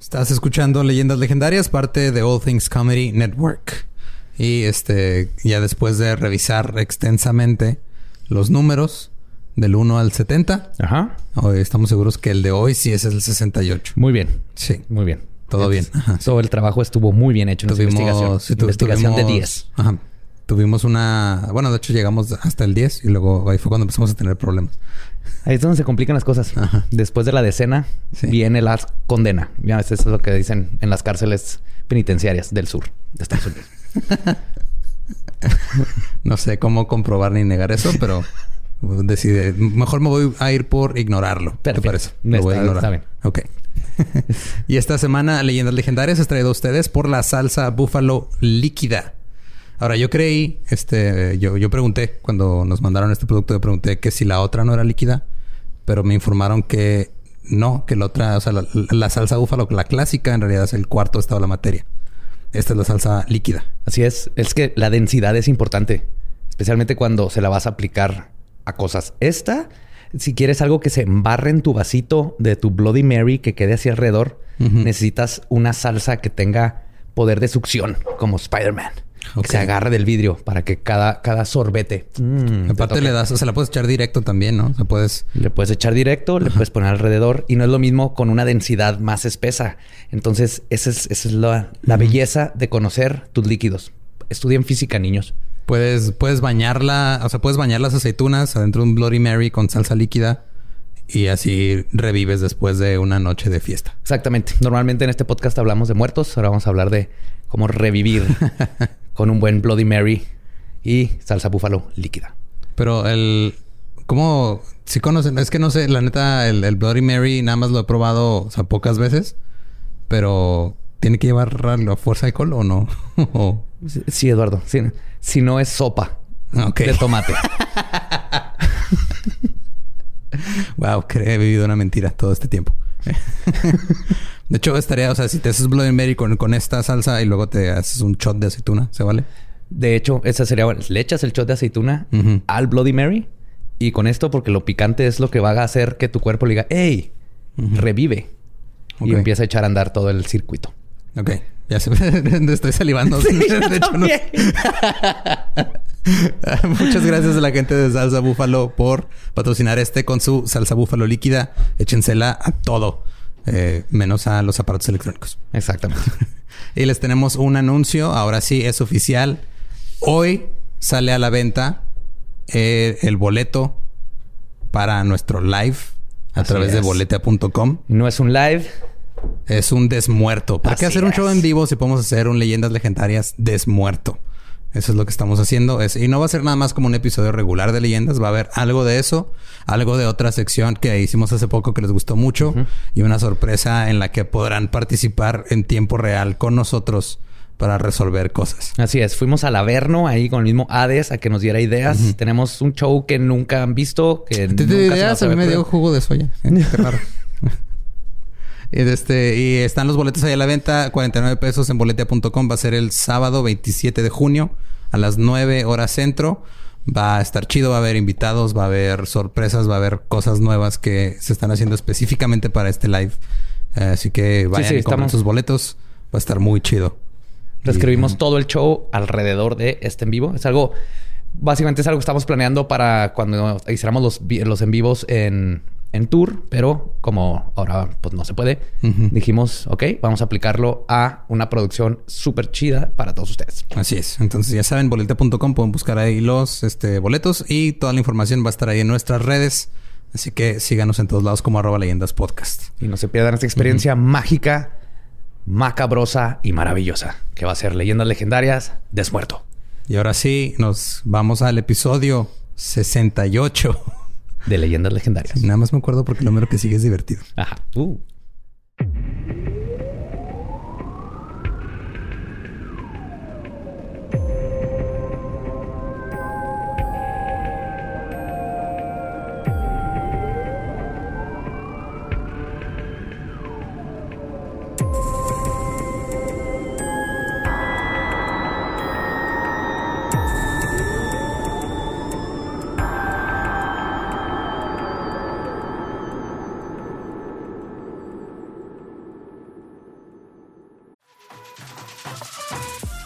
Estás escuchando Leyendas Legendarias, parte de All Things Comedy Network. Y este, ya después de revisar extensamente los números del 1 al 70, Ajá. hoy estamos seguros que el de hoy sí es el 68. Muy bien. Sí. Muy bien. Todo bien. Ajá, Todo el trabajo estuvo muy bien hecho en esta investigación. sí, tu- investigación de tuvimos- 10. Ajá. Tuvimos una... Bueno, de hecho llegamos hasta el 10 y luego ahí fue cuando empezamos a tener problemas. Ahí es donde se complican las cosas. Ajá. Después de la decena Sí. viene la condena. Ya, eso es lo que dicen en las cárceles penitenciarias del sur de Estados Unidos. No sé cómo comprobar ni negar eso, pero decide. Mejor me voy a ir por ignorarlo. ¿Te Perfecto. parece? Lo voy a ignorar. está bien. Ok. y esta semana, Leyendas Legendarias es traído a ustedes por la salsa búfalo líquida. Ahora, yo creí, este, yo, yo pregunté cuando nos mandaron este producto, yo pregunté que si la otra no era líquida, pero me informaron que no, que la otra, o sea, la, la salsa búfalo, la clásica, en realidad es el cuarto estado de la materia. Esta es la salsa líquida. Así es. Es que la densidad es importante. Especialmente cuando se la vas a aplicar a cosas. Esta, si quieres algo que se embarre en tu vasito de tu Bloody Mary que quede hacia alrededor, necesitas una salsa que tenga poder de succión, como Spider-Man. Que se agarre del vidrio para que cada, cada sorbete. mm, te Aparte le das, o sea, la puedes echar directo también, ¿no? O sea, puedes... Le puedes echar directo, le puedes poner alrededor y no es lo mismo con una densidad más espesa. Entonces, esa es, esa es la, la belleza de conocer tus líquidos. Estudien física, niños. Puedes, puedes bañarla, o sea, puedes bañar las aceitunas adentro de un Bloody Mary con salsa líquida y así revives después de una noche de fiesta. Exactamente. Normalmente en este podcast hablamos de muertos. Ahora vamos a hablar de cómo revivir con un buen Bloody Mary y salsa búfalo líquida. Pero el... ¿Cómo? Si conocen... Es que no sé, la neta, el, el Bloody Mary nada más lo he probado, o sea, pocas veces. Pero... ¿Tiene que llevar la fuerza de alcohol o no? Sí, Eduardo. Sí. Si no es sopa Ok. de tomate. Wow, que he vivido una mentira todo este tiempo. de hecho, estaría, o sea, si te haces Bloody Mary con, con esta salsa y luego te haces un shot de aceituna, ¿se vale? De hecho, esa sería bueno. Le echas el shot de aceituna al Bloody Mary y con esto, porque lo picante es lo que va a hacer que tu cuerpo le diga, hey, revive. Y empieza a echar a andar todo el circuito. Ok. Ya se estoy salivando. de hecho, no- Muchas gracias a la gente de Salsa Búfalo por patrocinar este con su salsa búfalo líquida. Échensela a todo, eh, menos a los aparatos electrónicos. Exactamente. Y les tenemos un anuncio. Ahora sí, es oficial. Hoy sale a la venta eh, el boleto para nuestro live a Así través de boletea.com. no es un live. Es un desmuerto. ¿Para qué hacer un show en vivo si podemos hacer un Leyendas Legendarias desmuerto? Eso es lo que estamos haciendo. Es, y no va a ser nada más como un episodio regular de leyendas. Va a haber algo de eso, algo de otra sección que hicimos hace poco que les gustó mucho y una sorpresa en la que podrán participar en tiempo real con nosotros para resolver cosas. Así es. Fuimos al Averno ahí con el mismo Hades a que nos diera ideas. Tenemos un show que nunca han visto. Que ¿Te, te nunca se ideas? nos A mí me dio jugo de soya. Qué raro. Y, este, y están los boletos ahí a la venta. 49 pesos en boletea.com. Va a ser el sábado 27 de junio a las 9 horas centro. Va a estar chido. Va a haber invitados. Va a haber sorpresas. Va a haber cosas nuevas que se están haciendo específicamente para este live. Eh, así que vayan sí, y compren estamos- sus boletos. Va a estar muy chido. Reescribimos todo el show alrededor de este en vivo. Es algo, básicamente es algo que estamos planeando para cuando hiciéramos los, los en vivos en, en tour, pero como ahora pues no se puede, dijimos, ok, vamos a aplicarlo a una producción súper chida para todos ustedes. Así es. Entonces ya saben, boleta.com pueden buscar ahí los este, boletos y toda la información va a estar ahí en nuestras redes. Así que síganos en todos lados como arroba leyendas podcast. Y no se pierdan esta experiencia mágica, macabrosa y maravillosa, que va a ser Leyendas Legendarias Desmuerto. Y ahora sí, nos vamos al episodio 68. De Leyendas Legendarias. Nada más me acuerdo porque el número que sigue es divertido. Ajá. Uh.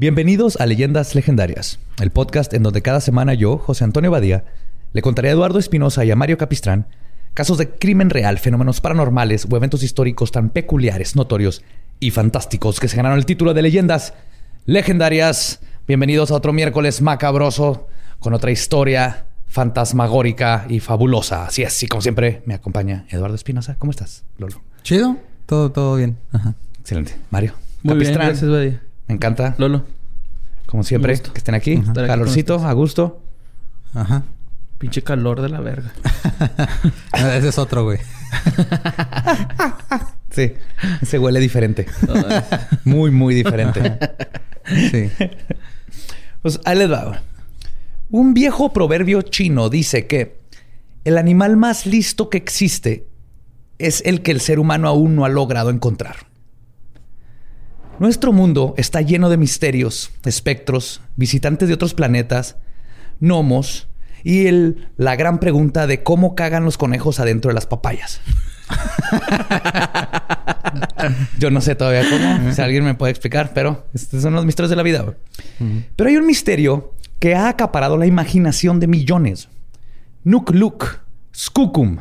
Bienvenidos a Leyendas Legendarias, el podcast en donde cada semana yo, José Antonio Badía, le contaré a Eduardo Espinosa y a Mario Capistrán casos de crimen real, fenómenos paranormales o eventos históricos tan peculiares, notorios y fantásticos que se ganaron el título de Leyendas Legendarias. Bienvenidos a otro miércoles macabroso con otra historia fantasmagórica y fabulosa. Así es, y como siempre me acompaña Eduardo Espinosa. ¿Cómo estás, Lolo? Chido. Todo, todo bien. Ajá. Excelente. Mario. Muy bien, Capistrán. gracias, Buddy. Me encanta. Lolo, Como siempre, que estén aquí. Calorcito, a gusto. Ajá. pinche calor de la verga. Ese es otro, güey. Sí, se huele diferente. muy, muy diferente. Sí. Pues ahí les va. Un viejo proverbio chino dice que el animal más listo que existe es el que el ser humano aún no ha logrado encontrar. Nuestro mundo está lleno de misterios, espectros, visitantes de otros planetas, gnomos y el- la gran pregunta de cómo cagan los conejos adentro de las papayas. Yo no sé todavía cómo, si alguien me puede explicar, pero estos son los misterios de la vida. Pero hay un misterio que ha acaparado la imaginación de millones. Nuk Luk, Skookum,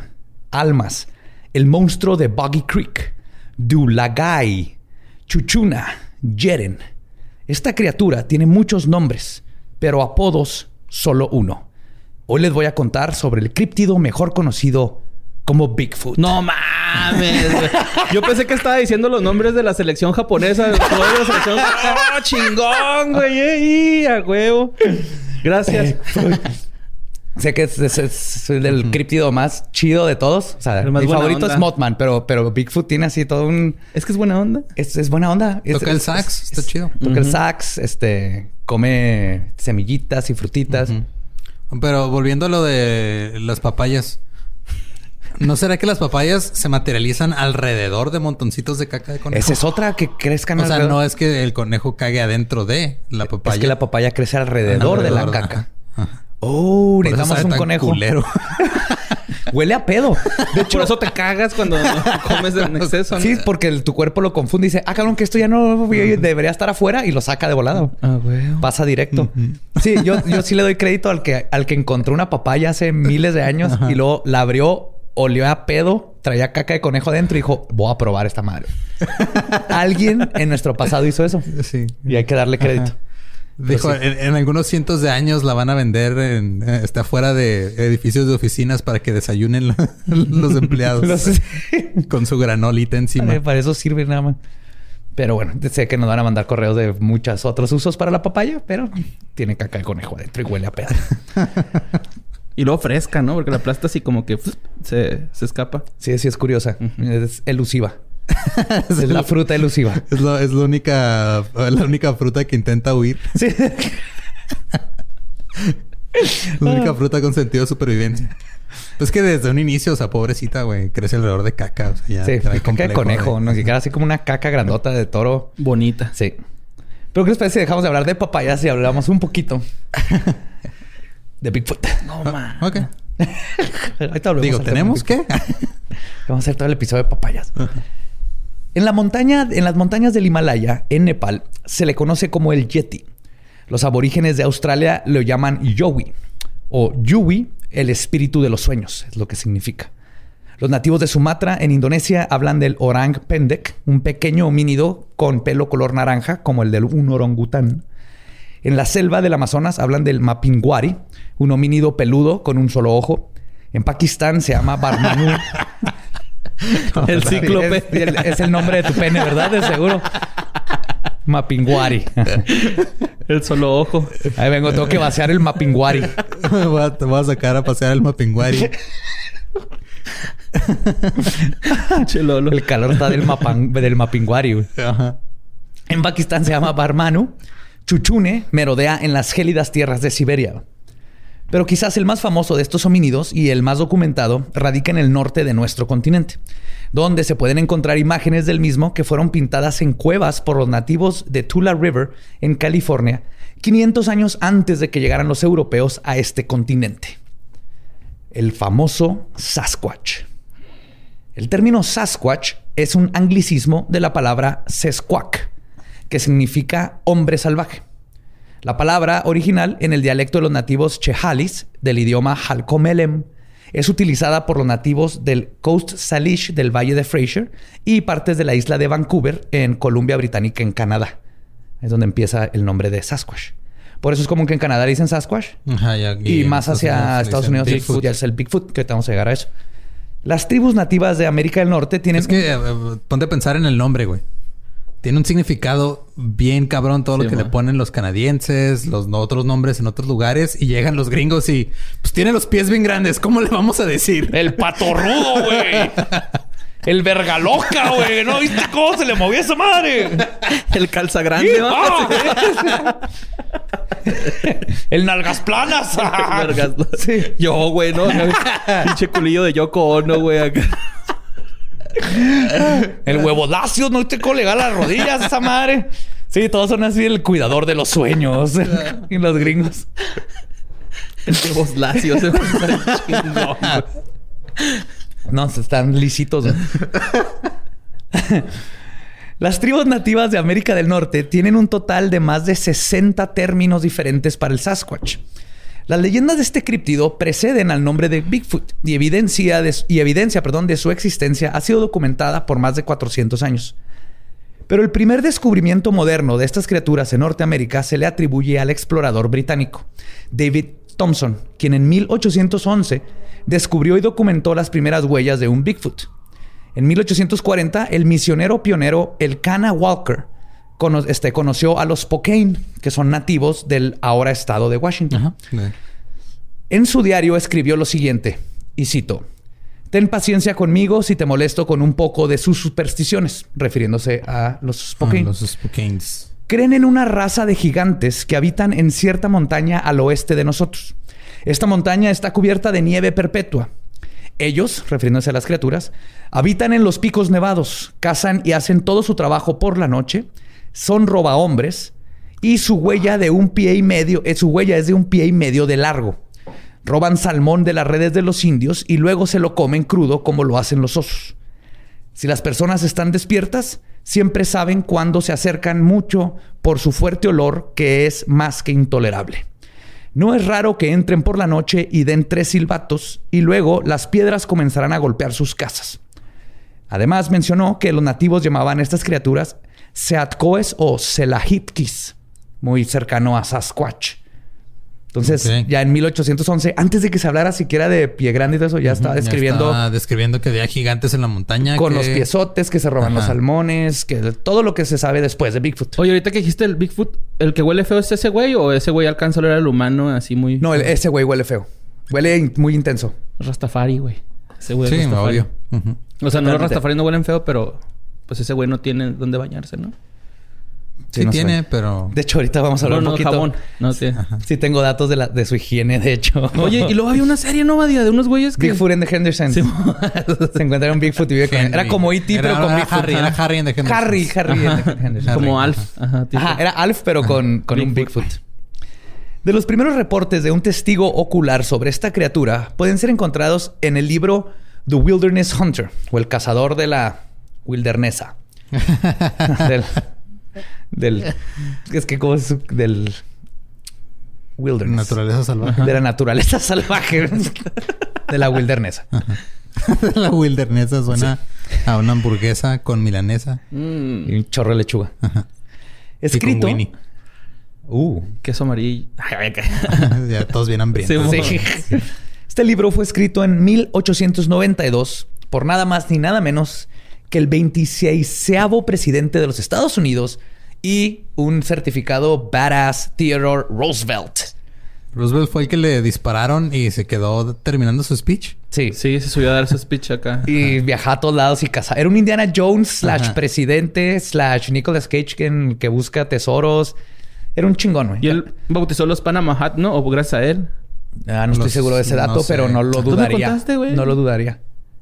Almas, el monstruo de Boggy Creek, Dulagai, Chuchuna, Yeren. Esta criatura tiene muchos nombres, pero apodos solo uno. Hoy les voy a contar sobre el críptido mejor conocido como Bigfoot. No mames, güey. Yo pensé que estaba diciendo los nombres de la selección japonesa. de la selección... ¡Oh, chingón, güey! ¡Ey, a huevo! Gracias. Sé que es, es- es el críptido más chido de todos. O sea, mi favorito onda. es Mothman, pero, pero Bigfoot tiene así todo un... Es que es buena onda. Es, es buena onda. Es- Toca el sax. es- Está chido. Toca el sax, este, come semillitas y frutitas. Pero volviendo a lo de las papayas. ¿No será que las papayas se materializan alrededor de montoncitos de caca de conejo? Esa es otra que crezcan O sea, alrededor. no es que el conejo cague adentro de la papaya. Es que la papaya crece alrededor, de la caca. ajá, ajá. Oh, necesitamos un conejo. culero. Huele a pedo. De hecho, por eso te cagas cuando comes en exceso. ¿no? Sí, porque el- tu cuerpo lo confunde y dice, ah, cabrón, que esto ya no debería estar afuera y lo saca de volado. Ah, güey. Pasa directo. Sí, yo, yo sí le doy crédito al que, al que encontró una papaya hace miles de años y luego la abrió, olió a pedo, traía caca de conejo adentro y dijo, voy a probar esta madre. Alguien en nuestro pasado hizo eso. Sí. Y hay que darle crédito. Dijo, Pero sí. en, en algunos cientos de años la van a vender en, eh, está afuera de edificios de oficinas para que desayunen la- los empleados Los- con su granolita encima. Para, para eso sirve nada más. Pero bueno, sé que nos van a mandar correos de muchos otros usos para la papaya, pero tiene caca de conejo adentro y huele a pedo. Y luego fresca, ¿no? Porque la plasta así como que se, se escapa. Sí, sí es curiosa. Es elusiva. es la fruta elusiva. Es, lo- es la única la única fruta que intenta huir. Sí. La única fruta con sentido de supervivencia. Pues que desde un inicio, o sea, pobrecita, güey, crece alrededor de caca. O sea, ya Sí, trae caca de conejo. de- No siquiera así como una caca grandota de toro. Bonita. Sí. Pero ¿qué les parece si dejamos de hablar de papayas y hablamos un poquito de Bigfoot? No mames. Ok. Ahorita Digo, ¿tenemos qué? Vamos a hacer todo el episodio de papayas. En la montaña, en las montañas del Himalaya, en Nepal, se le conoce como el Yeti. Los aborígenes de Australia lo llaman Yowie o Yuwi, el espíritu de los sueños, es lo que significa. Los nativos de Sumatra, en Indonesia, hablan del orang pendek, un pequeño homínido con pelo color naranja, como el de un orangután. En la selva del Amazonas hablan del mapinguari, un homínido peludo con un solo ojo. En Pakistán se llama El cíclope. Es, el- es el nombre de tu pene, ¿verdad? De seguro. Mapinguari. El solo ojo. Ahí vengo, tengo que vaciar el Mapinguari. voy, a, te voy a sacar a pasear el mapinguari. Che Lolo. El calor está del, mapan- del Mapinguari. güey. Ajá. En Pakistán se llama Barmanu, Chuchune merodea en las gélidas tierras de Siberia. Pero quizás el más famoso de estos homínidos y el más documentado radica en el norte de nuestro continente, donde se pueden encontrar imágenes del mismo que fueron pintadas en cuevas por los nativos de Tula River en California 500 años antes de que llegaran los europeos a este continente. El famoso Sasquatch. El término Sasquatch es un anglicismo de la palabra Sesquak, que significa hombre salvaje. La palabra original en el dialecto de los nativos chehalis del idioma Halkomelem es utilizada por los nativos del Coast Salish del Valle de Fraser y partes de la isla de Vancouver en Columbia Británica en Canadá. Es donde empieza el nombre de Sasquatch. Por eso es común que en Canadá dicen Sasquatch Ajá, y, más hacia Estados Unidos Bigfoot. ya es el Bigfoot, que ahorita vamos a llegar a eso. Las tribus nativas de América del Norte tienen... Es que eh, eh, ponte a pensar en el nombre, güey. Tiene un significado bien cabrón todo lo que le ponen los canadienses, los otros nombres en otros lugares y llegan los gringos y pues tiene los pies bien grandes. ¿Cómo le vamos a decir? El patorrudo, güey. El verga loca, güey. ¿No viste cómo se le movía esa madre? El calza grande, ¿no? ¡Ah! El nalgas planas. Sí. Yo, güey, ¿no? Pinche culillo de Yoko Ono, güey. El huevo lacio, no te colega las rodillas, esa madre. Sí, todos son así el cuidador de los sueños. y los gringos. El huevos se güey. No, se están lisitos. ¿no? Las tribus nativas de América del Norte tienen un total de más de 60 términos diferentes para el Sasquatch. Las leyendas de este críptido preceden al nombre de Bigfoot y evidencia, de, y evidencia perdón, de su existencia ha sido documentada por más de 400 años. Pero el primer descubrimiento moderno de estas criaturas en Norteamérica se le atribuye al explorador británico David Thompson, quien en 1811 descubrió y documentó las primeras huellas de un Bigfoot. En 1840, el misionero pionero Elkanah Walker cono- este, conoció a los Spokane, que son nativos del ahora estado de Washington. En su diario escribió lo siguiente, y cito, Ten paciencia conmigo si te molesto con un poco de sus supersticiones, refiriéndose a los ah, Spokane. los Spokanes. Creen en una raza de gigantes que habitan en cierta montaña al oeste de nosotros. Esta montaña está cubierta de nieve perpetua. Ellos, refiriéndose a las criaturas, habitan en los picos nevados, cazan y hacen todo su trabajo por la noche, son robahombres y su huella de un pie y medio, eh, su huella es de un pie y medio de largo. Roban salmón de las redes de los indios y luego se lo comen crudo como lo hacen los osos. Si las personas están despiertas, siempre saben cuando se acercan mucho por su fuerte olor que es más que intolerable. No es raro que entren por la noche y den tres silbatos y luego las piedras comenzarán a golpear sus casas. Además mencionó que los nativos llamaban a estas criaturas Seatcoes o Selahitkis, muy cercano a Sasquatch. Entonces, ya en 1811, antes de que se hablara siquiera de pie grande y todo eso, ya estaba Ya describiendo estaba describiendo que había gigantes en la montaña. con que- los piezotes que se roban los salmones, que todo lo que se sabe después de Bigfoot. Oye, ahorita que dijiste el Bigfoot, ¿el que huele feo es ese güey o ese güey alcanza a oler al humano así muy... No, el- ese güey huele feo. Huele in- muy intenso. Rastafari, güey. Ese güey es Sí, Rastafari. obvio. Ujú. O sea, no los. Rastafari no huelen feo, pero... Pues ese güey no tiene dónde bañarse, ¿no? Sí, no tiene, pero... De hecho, ahorita vamos a hablar no, un poquito. jabón. No tiene. Sí tengo datos de, la, de su higiene, de hecho. Oye, y luego había una serie, ¿no, Badía? De unos güeyes que... Bigfoot en the Hendersons. Sí. se encuentra un Bigfoot y vive con él. Era como E.T., pero con Bigfoot. Harry, era Harry en The Hendersons. Harry, Harry en the Hendersons. Como Alf. Ajá. tipo. Ajá, era Alf, pero con, con un Bigfoot. Bigfoot. De los primeros reportes de un testigo ocular sobre esta criatura pueden ser encontrados en el libro The Wilderness Hunter o el cazador de la wildernesa. del, del- es que cómo es del wilderness. Naturaleza salvaje. De la naturaleza salvaje. de la wildernesa. la wilderness suena a una hamburguesa con milanesa. Mm, Y un chorro de lechuga. Y con Escrito. Uh. queso amarillo. Ya todos bien hambrientos. Sí, Sí. Este libro fue escrito en 1892 por nada más ni nada menos que el 26 presidente de los Estados Unidos y un certificado badass Theodore Roosevelt. Roosevelt fue el que le dispararon y se quedó terminando su speech. Sí. Sí, se subió a dar su speech acá. Y viajaba a todos lados y cazaba. Era un Indiana Jones slash Ajá. presidente slash Nicolas Cage que, que busca tesoros. Era un chingón, güey. Y él bautizó los Panama Hat, ¿no? O gracias a él. Ah, no estoy seguro de ese no dato, sé. pero no lo ¿Tú me dudaría. contaste, güey? no lo dudaría.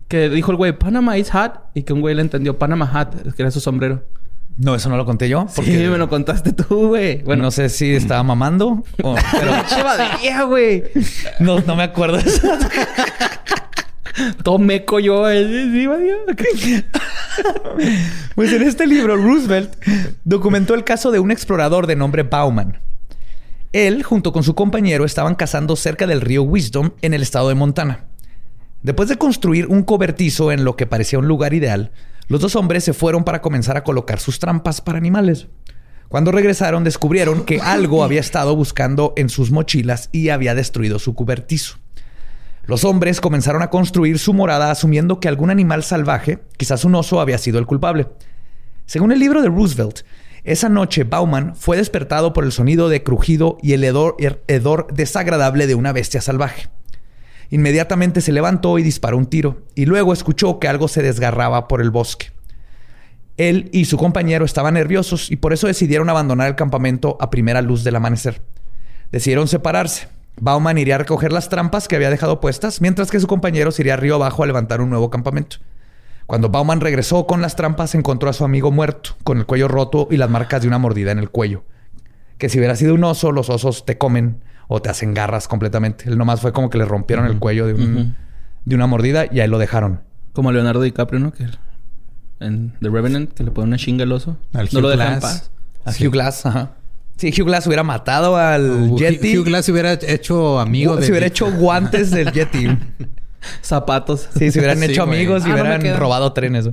Que dijo el güey, Panama is hot. Y que un güey le entendió Panama Hat, que era su sombrero. No, eso no lo conté yo. Porque Porque me lo contaste tú, güey. bueno, no sé si estaba mamando o... Pero güey. no, no me acuerdo. Todo meco yo. eh, sí. Pues en este libro, Roosevelt documentó el caso de un explorador de nombre Bauman. Él, junto con su compañero, estaban cazando cerca del río Wisdom en el estado de Montana. Después de construir un cobertizo en lo que parecía un lugar ideal, los dos hombres se fueron para comenzar a colocar sus trampas para animales. Cuando regresaron, descubrieron que algo había estado buscando en sus mochilas y había destruido su cobertizo. Los hombres comenzaron a construir su morada asumiendo que algún animal salvaje, quizás un oso, había sido el culpable. Según el libro de Roosevelt, esa noche Bauman fue despertado por el sonido de crujido y el hedor, her- hedor desagradable de una bestia salvaje. Inmediatamente se levantó y disparó un tiro, y luego escuchó que algo se desgarraba por el bosque. Él y su compañero estaban nerviosos y por eso decidieron abandonar el campamento a primera luz del amanecer. Decidieron separarse. Bauman iría a recoger las trampas que había dejado puestas, mientras que su compañero se iría río abajo a levantar un nuevo campamento. Cuando Bauman regresó con las trampas, encontró a su amigo muerto, con el cuello roto y las marcas de una mordida en el cuello. Que si hubiera sido un oso, los osos te comen o te hacen garras completamente. Él nomás fue como que le rompieron el cuello de, un- de una mordida y ahí lo dejaron. Como Leonardo DiCaprio, ¿no? Que en The Revenant, que le pone una chinga al oso. Al no Hugh lo dejan en Glass. paz. A Hugh Glass, ajá. Si Hugh Glass hubiera matado al Hugh, Yeti, Hugh Glass se hubiera hecho amigo de... se hubiera hecho guantes del Yeti. Zapatos. Sí, se hubieran Sí, hecho güey. amigos y Ah, hubieran robado trenes.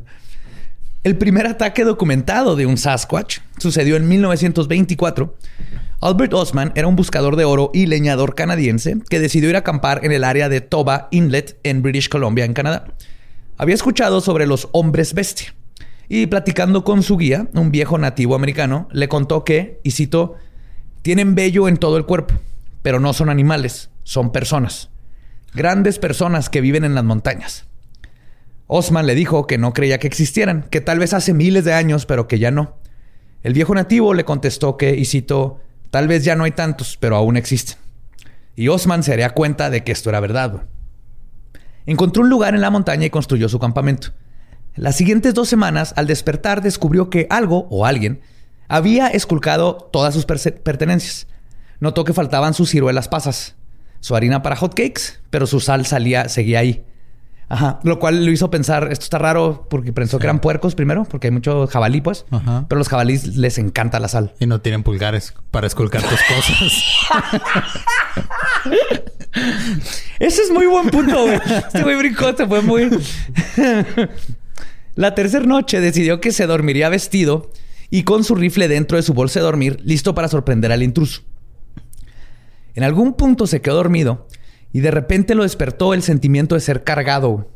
El primer ataque documentado de un Sasquatch sucedió en 1924. Albert Osman era un buscador de oro y leñador canadiense que decidió ir a acampar en el área de Toba Inlet en British Columbia, en Canadá. Había escuchado sobre los hombres bestia y platicando con su guía, un viejo nativo americano, le contó que, y cito, tienen vello en todo el cuerpo, pero no son animales, son personas. Grandes personas que viven en las montañas. Osman le dijo que no creía que existieran, que tal vez hace miles de años, pero que ya no. El viejo nativo le contestó que, y cito, tal vez ya no hay tantos, pero aún existen. Y Osman se daría cuenta de que esto era verdad. Encontró un lugar en la montaña y construyó su campamento. Las siguientes dos semanas, al despertar, descubrió que algo o alguien había esculcado todas sus pertenencias. Notó que faltaban sus ciruelas pasas, su harina para hotcakes, pero su sal salía, seguía ahí. Ajá. Lo cual lo hizo pensar, esto está raro, porque pensó que eran puercos primero, porque hay mucho jabalí, pues. Ajá. Pero los jabalíes les encanta la sal. Y no tienen pulgares para esculcar tus cosas. Ese es muy buen punto, güey. Este güey brincó, se fue muy. La tercera noche decidió que se dormiría vestido y con su rifle dentro de su bolsa de dormir, listo para sorprender al intruso. En algún punto se quedó dormido y de repente lo despertó el sentimiento de ser cargado.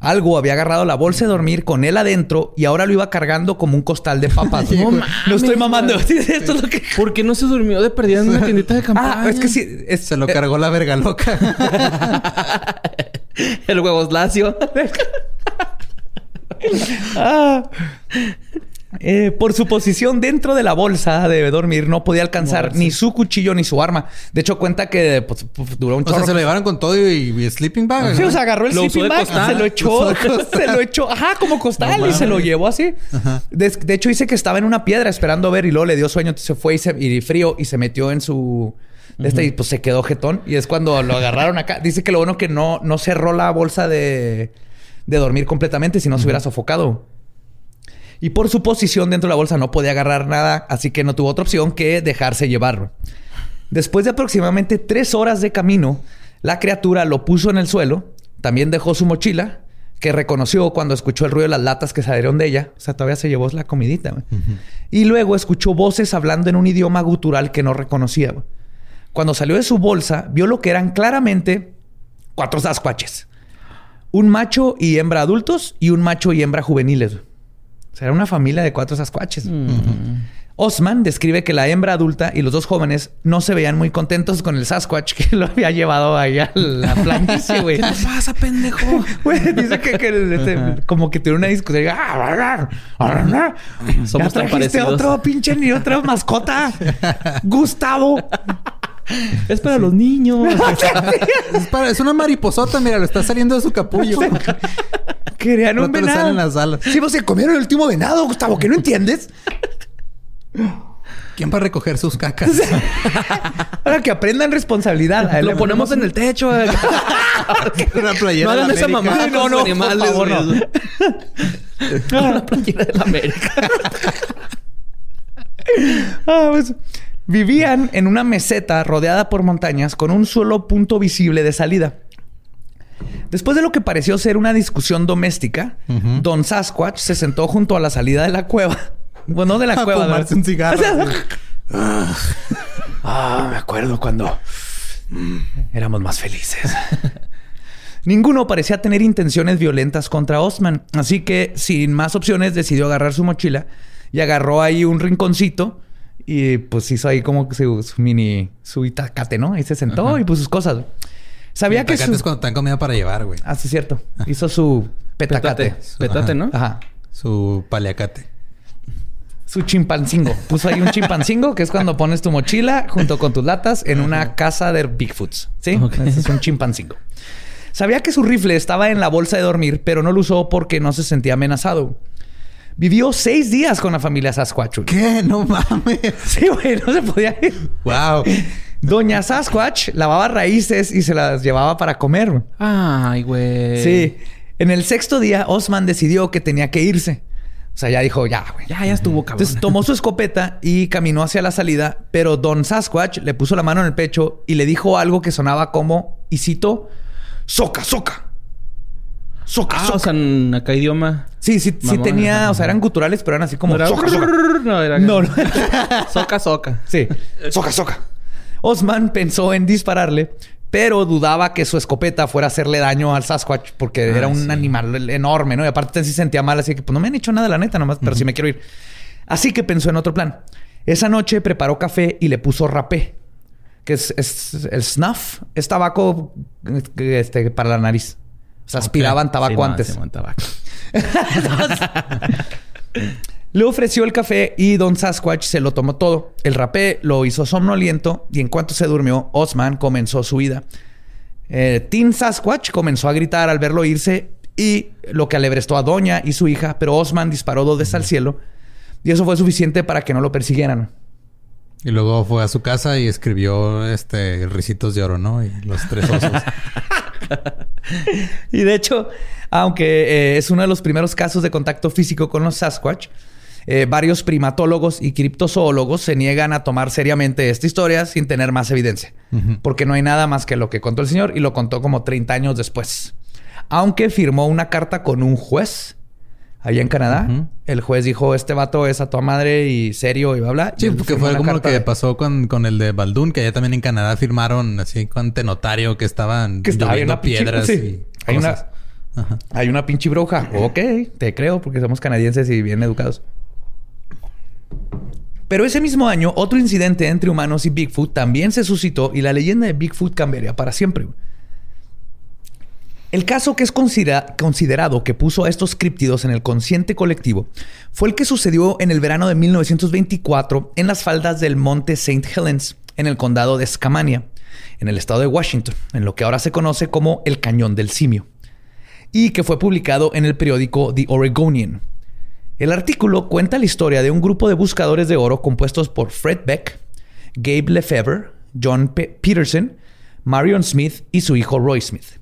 Algo había agarrado la bolsa de dormir con él adentro y ahora lo iba cargando como un costal de papas. No, mames, no estoy mamando. Esto es lo que. ¿Por qué no se durmió de perdida en una tiendita de campaña? Ah, es que sí. es- Se lo cargó la verga loca. El huevos lacio. Ah. Eh, por su posición dentro de la bolsa de dormir, no podía alcanzar ni su cuchillo ni su arma. De hecho, cuenta que pues, pues, duró un o sea, chorro. se lo llevaron con todo y, y sleeping bag. Sí, ¿no? o sea, agarró el Lo sleeping bag, costal. se lo echó, Lo se lo echó, ajá, como costal No y se lo llevó así. De, de hecho, dice que estaba en una piedra esperando a ver y luego le dio sueño, entonces se fue y, se, y frío y se metió en su de este y pues se quedó jetón y es cuando lo agarraron acá. Dice que lo bueno que no, no cerró la bolsa de, de dormir completamente, si no se hubiera sofocado. Y por su posición dentro de la bolsa no podía agarrar nada, así que no tuvo otra opción que dejarse llevar. Después de aproximadamente tres horas de camino, la criatura lo puso en el suelo, también dejó su mochila, que reconoció cuando escuchó el ruido de las latas que salieron de ella. O sea, todavía se llevó la comidita. Y luego escuchó voces hablando en un idioma gutural que no reconocía. Cuando salió de su bolsa, vio lo que eran claramente cuatro sasquatches. Un macho y hembra adultos y un macho y hembra juveniles. O sea, era una familia de cuatro sasquatches. Osman describe que la hembra adulta y los dos jóvenes no se veían muy contentos con el Sasquatch que lo había llevado ahí a la planicie, güey. ¿Qué te pasa, pendejo? Güey, dice que, que, este, como que tiene una discusión. Ah, Somos ¿Ya tan trajiste parecidos. otro pinche ni otra mascota. Gustavo. Es para los niños. Es, para- es una mariposota, mira, lo está saliendo de su capullo. Querían un venado. salen las alas. Sí, vos se comieron el último venado, Gustavo, que no entiendes. ¿Quién va a recoger sus cacas? Ahora que aprendan responsabilidad. Lo le ponemos en el techo. güey. Una playera No hagan de esa América. mamada No, no, por animales. favor, no. Una playera de la América. Ah, pues, vivían en una meseta rodeada por montañas con un solo punto visible de salida. Después de lo que pareció ser una discusión doméstica, Don Sasquatch se sentó junto a la salida de la cueva. Bueno, no de la A cueva. un cigarro. Ah, me acuerdo cuando mm, éramos más felices. Ninguno parecía tener intenciones violentas contra Osman, así que sin más opciones decidió agarrar su mochila y agarró ahí un rinconcito y pues hizo ahí como que su, su mini su itacate, ¿no? Ahí se sentó y puso sus cosas. Sabía que su... es cuando te dan comida para llevar, güey. Ah, sí, es cierto. Hizo su petacate. Petate. Petate, ¿no? Ajá. Su paliacate. Su chimpancingo. Puso ahí un chimpancingo, que es cuando pones tu mochila junto con tus latas en una casa de Bigfoots. ¿Sí? Ese es un chimpancingo. Sabía que su rifle estaba en la bolsa de dormir, pero no lo usó porque no se sentía amenazado. Vivió seis días con la familia Sasquatch. ¿Qué? No mames. Sí, güey, no se podía ir. Wow. Doña Sasquatch lavaba raíces y se las llevaba para comer. Ay, güey. Sí. En el sexto día, Osman decidió que tenía que irse. O sea, ya dijo, ya, güey. Ya, ya estuvo, cabrón. Entonces tomó su escopeta y caminó hacia la salida, pero Don Sasquatch le puso la mano en el pecho y le dijo algo que sonaba como, y cito, soca, soca. Soca, Ah, soca. o sea, en acá idioma. sí, sí, sí tenía, o sea, eran guturales, pero eran así como, No era- soca, soca. No, era. No, no. Soca, soca. Sí. Soca, soca. Osman pensó en dispararle, pero dudaba que su escopeta fuera a hacerle daño al Sasquatch porque Ah, era un sí. animal enorme, ¿no? Y aparte sí se sentía mal, así que pues no me han hecho nada, la neta, nomás, pero sí me quiero ir. Así que pensó en otro plan. Esa noche preparó café y le puso rapé, que es, es el snuff, es tabaco este, para la nariz. O sea, aspiraban tabaco antes. Tabaco. Le ofreció el café y Don Sasquatch se lo tomó todo. El rapé lo hizo somnoliento y en cuanto se durmió, Osman comenzó su huida. Eh, Tim Sasquatch comenzó a gritar al verlo irse y lo que alebrestó a Doña y su hija, pero Osman disparó dos veces al cielo y eso fue suficiente para que no lo persiguieran. Y luego fue a su casa y escribió este ricitos de oro, ¿no? Y los tres osos. Y de hecho, aunque eh, es uno de los primeros casos de contacto físico con los Sasquatch, eh, varios primatólogos y criptozoólogos se niegan a tomar seriamente esta historia sin tener más evidencia. Porque no hay nada más que lo que contó el señor y lo contó como 30 años después. Aunque firmó una carta con un juez allá en Canadá. El juez dijo, este vato es a tu madre y serio y bla, bla. Sí, porque fue como lo que de- pasó con, con el de Baldún, que allá también en Canadá firmaron así con notario que estaban Que estaba bien lloviendo una pinche- piedras sí. y Hay una-. Ajá. Hay una pinche bruja. Ok, te creo porque somos canadienses y bien educados. Pero ese mismo año, otro incidente entre humanos y Bigfoot también se suscitó y la leyenda de Bigfoot cambiaría para siempre. El caso que es considera- considerado que puso a estos críptidos en el consciente colectivo fue el que sucedió en el verano de 1924 en las faldas del monte St. Helens, en el condado de Skamania, en el estado de Washington, en lo que ahora se conoce como el Cañón del Simio, y que fue publicado en el periódico The Oregonian. El artículo cuenta la historia de un grupo de buscadores de oro compuestos por Fred Beck, Gabe Lefebvre, John Pe- Peterson, Marion Smith y su hijo Roy Smith.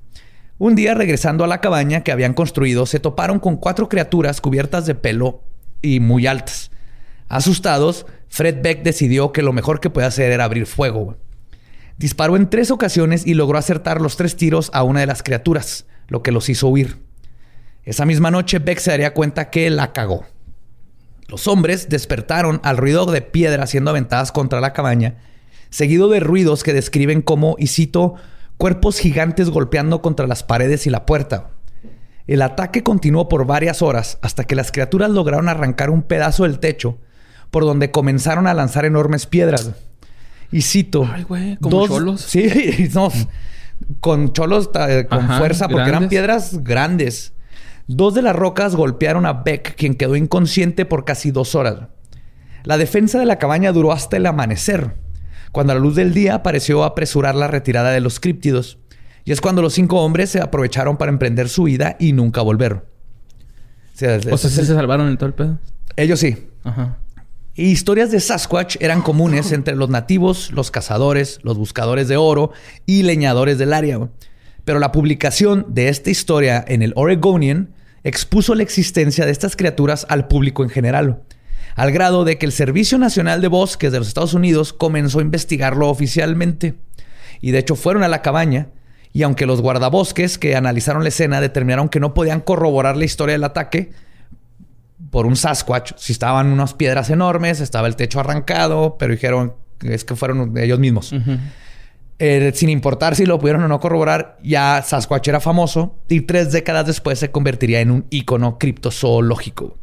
Un día regresando a la cabaña que habían construido, se toparon con cuatro criaturas cubiertas de pelo y muy altas. Asustados, Fred Beck decidió que lo mejor que podía hacer era abrir fuego. Disparó en tres ocasiones y logró acertar los tres tiros a una de las criaturas, lo que los hizo huir. Esa misma noche, Beck se daría cuenta que la cagó. Los hombres despertaron al ruido de piedras siendo aventadas contra la cabaña, seguido de ruidos que describen como, y cito, cuerpos gigantes golpeando contra las paredes y la puerta. El ataque continuó por varias horas hasta que las criaturas lograron arrancar un pedazo del techo, por donde comenzaron a lanzar enormes piedras. Y cito. Ay, güey, como dos- cholos. Sí, no, con cholos eh, con Ajá, fuerza, porque eran piedras grandes. Dos de las rocas golpearon a Beck, quien quedó inconsciente por casi dos horas. La defensa de la cabaña duró hasta el amanecer, cuando a la luz del día pareció apresurar la retirada de los críptidos. Y es cuando los cinco hombres se aprovecharon para emprender su huida y nunca volver. O sea, O sea, sí se salvaron en todo el pedo. ellos sí. Ajá. Y historias de Sasquatch eran comunes entre los nativos, los cazadores, los buscadores de oro y leñadores del área. Pero la publicación de esta historia en el Oregonian expuso la existencia de estas criaturas al público en general, al grado de que el Servicio Nacional de Bosques de los Estados Unidos comenzó a investigarlo oficialmente. Y de hecho fueron a la cabaña y aunque los guardabosques que analizaron la escena determinaron que no podían corroborar la historia del ataque, por un Sasquatch. Si estaban unas piedras enormes, estaba el techo arrancado, pero dijeron que es que fueron ellos mismos. Eh, sin importar si lo pudieron o no corroborar, ya Sasquatch era famoso y tres décadas después se convertiría en un ícono criptozoológico.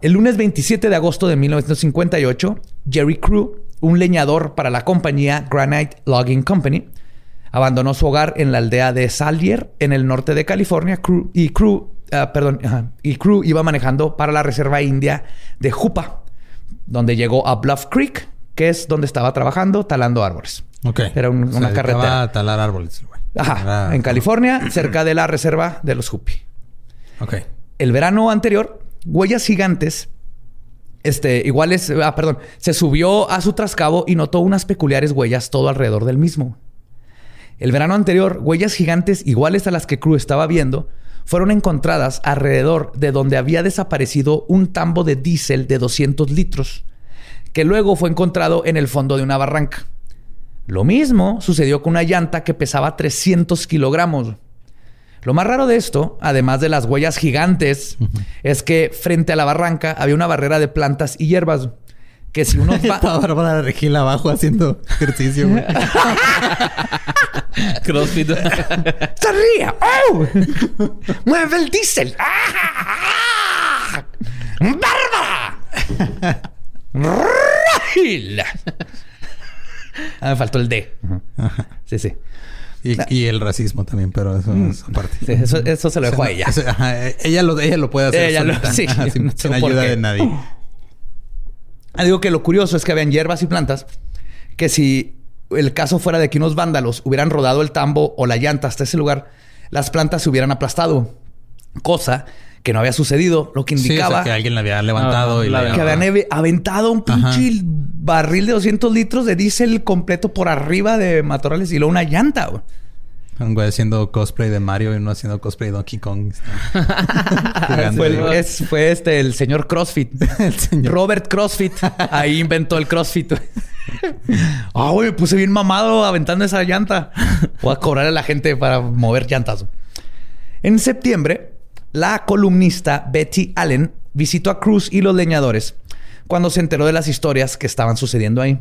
El lunes 27 de agosto de 1958, Jerry Crew, un leñador para la compañía Granite Logging Company, abandonó su hogar en la aldea de Salier, en el norte de California, Crew, y Crew, ah, perdón, y Crew iba manejando para la reserva india de Jupa, donde llegó a Bluff Creek, que es donde estaba trabajando talando árboles. Ok. Era un- una carretera. a talar árboles, güey. Ajá, Era- en California, cerca de la reserva de los Hopi. Ok. El verano anterior, Huellas Gigantes, este, iguales, ah, perdón, se subió a su trascabo y notó unas peculiares huellas todo alrededor del mismo. El verano anterior, huellas gigantes iguales a las que Crew estaba viendo fueron encontradas alrededor de donde había desaparecido un tambo de diésel de 200 litros, que luego fue encontrado en el fondo de una barranca. Lo mismo sucedió con una llanta que pesaba 300 kilogramos. Lo más raro de esto, además de las huellas gigantes, es que frente a la barranca había una barrera de plantas y hierbas que si uno va... Estaba Bárbara Regil abajo haciendo ejercicio, güey. Crossfit. ¡Sonríe! ¡Oh! ¡Mueve el diésel! ¡Ah! ¡Bárbara! ¡Rágil! Ah, me faltó el D. Sí, sí. Y, y el racismo también, pero eso es aparte. Sí, eso, eso se lo dejo a ella. Eso- ajá, ella, lo, ella lo puede hacer Ella lo- sí, Ajá, sin, no sé ayuda qué. de nadie. Ah, Digo que lo curioso es que habían hierbas y plantas que si el caso fuera de que unos vándalos hubieran rodado el tambo o la llanta hasta ese lugar, las plantas se hubieran aplastado. Cosa que no había sucedido, lo que Sí, o sea, indicaba que alguien la había levantado Ah, y la la había- que habían ave- aventado un Ajá. pinche barril de 200 litros de diésel completo por arriba de matorrales y luego una llanta. güey. Un güey haciendo cosplay de Mario y uno haciendo cosplay de Donkey Kong. Fue, ahí, el, güey. es- fue este, el señor CrossFit. El señor. Robert CrossFit. Ahí inventó el CrossFit. Ah, güey, me puse bien mamado aventando esa llanta. Voy a cobrar a la gente para mover llantas. En septiembre, la columnista Betty Allen visitó a Cruz y los leñadores cuando se enteró de las historias que estaban sucediendo ahí.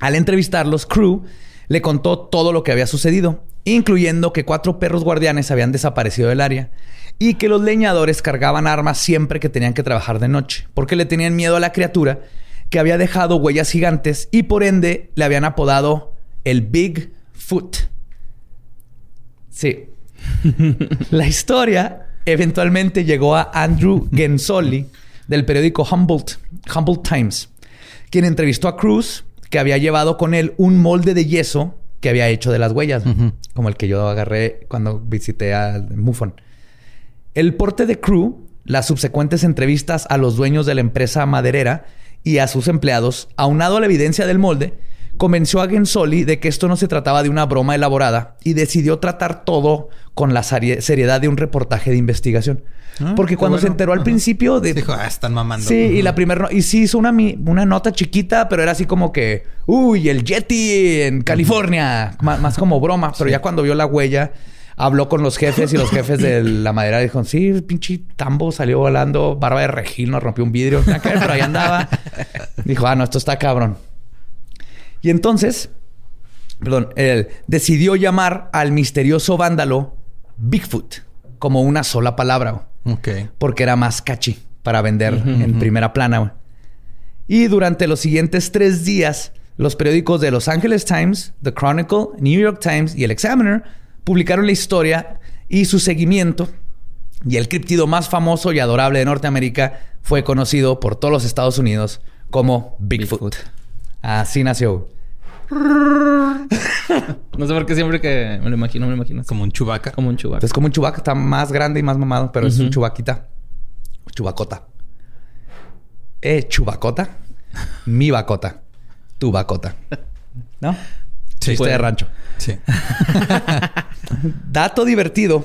Al entrevistarlos, Crew le contó todo lo que había sucedido, incluyendo que cuatro perros guardianes habían desaparecido del área y que los leñadores cargaban armas siempre que tenían que trabajar de noche, porque le tenían miedo a la criatura que había dejado huellas gigantes y por ende le habían apodado el Big Foot. Sí. la historia eventualmente llegó a Andrew Gensoli del periódico Humboldt, Humboldt Times, quien entrevistó a Cruz, que había llevado con él un molde de yeso que había hecho de las huellas, como el que yo agarré cuando visité a MUFON. El porte de Crew, las subsecuentes entrevistas a los dueños de la empresa maderera y a sus empleados, aunado a la evidencia del molde, convenció a Gensoli de que esto no se trataba de una broma elaborada y decidió tratar todo con la seriedad de un reportaje de investigación. Ah, Porque cuando se enteró al Ajá. principio de... Dijo, ah, están mamando. Sí, y la primera... Y sí hizo una, una nota chiquita, pero era así como que... Uy, el Yeti en California. Má- más como broma. Pero ya cuando vio la huella... Habló con los jefes y los jefes de la madera dijeron, sí, el pinche tambo salió volando, barba de regil, nos rompió un vidrio, pero ahí andaba. Dijo, ah, no, esto está cabrón. Y entonces, perdón, él decidió llamar al misterioso vándalo Bigfoot como una sola palabra, porque era más catchy para vender en primera plana. Y durante los siguientes tres días, los periódicos de Los Angeles Times, The Chronicle, New York Times y el Examiner publicaron la historia y su seguimiento. Y el criptido más famoso y adorable de Norteamérica fue conocido por todos los Estados Unidos como Bigfoot. Así nació. No sé por qué siempre que me lo imagino, me lo imagino. Como un chubaca. Como un chubaco. Es como un chubaca, está más grande y más mamado, pero es un chubaquita. Chubacota. Eh, chubacota. Mi bacota. Tu bacota. ¿No? Sí. Chiste de rancho. Sí. Dato divertido.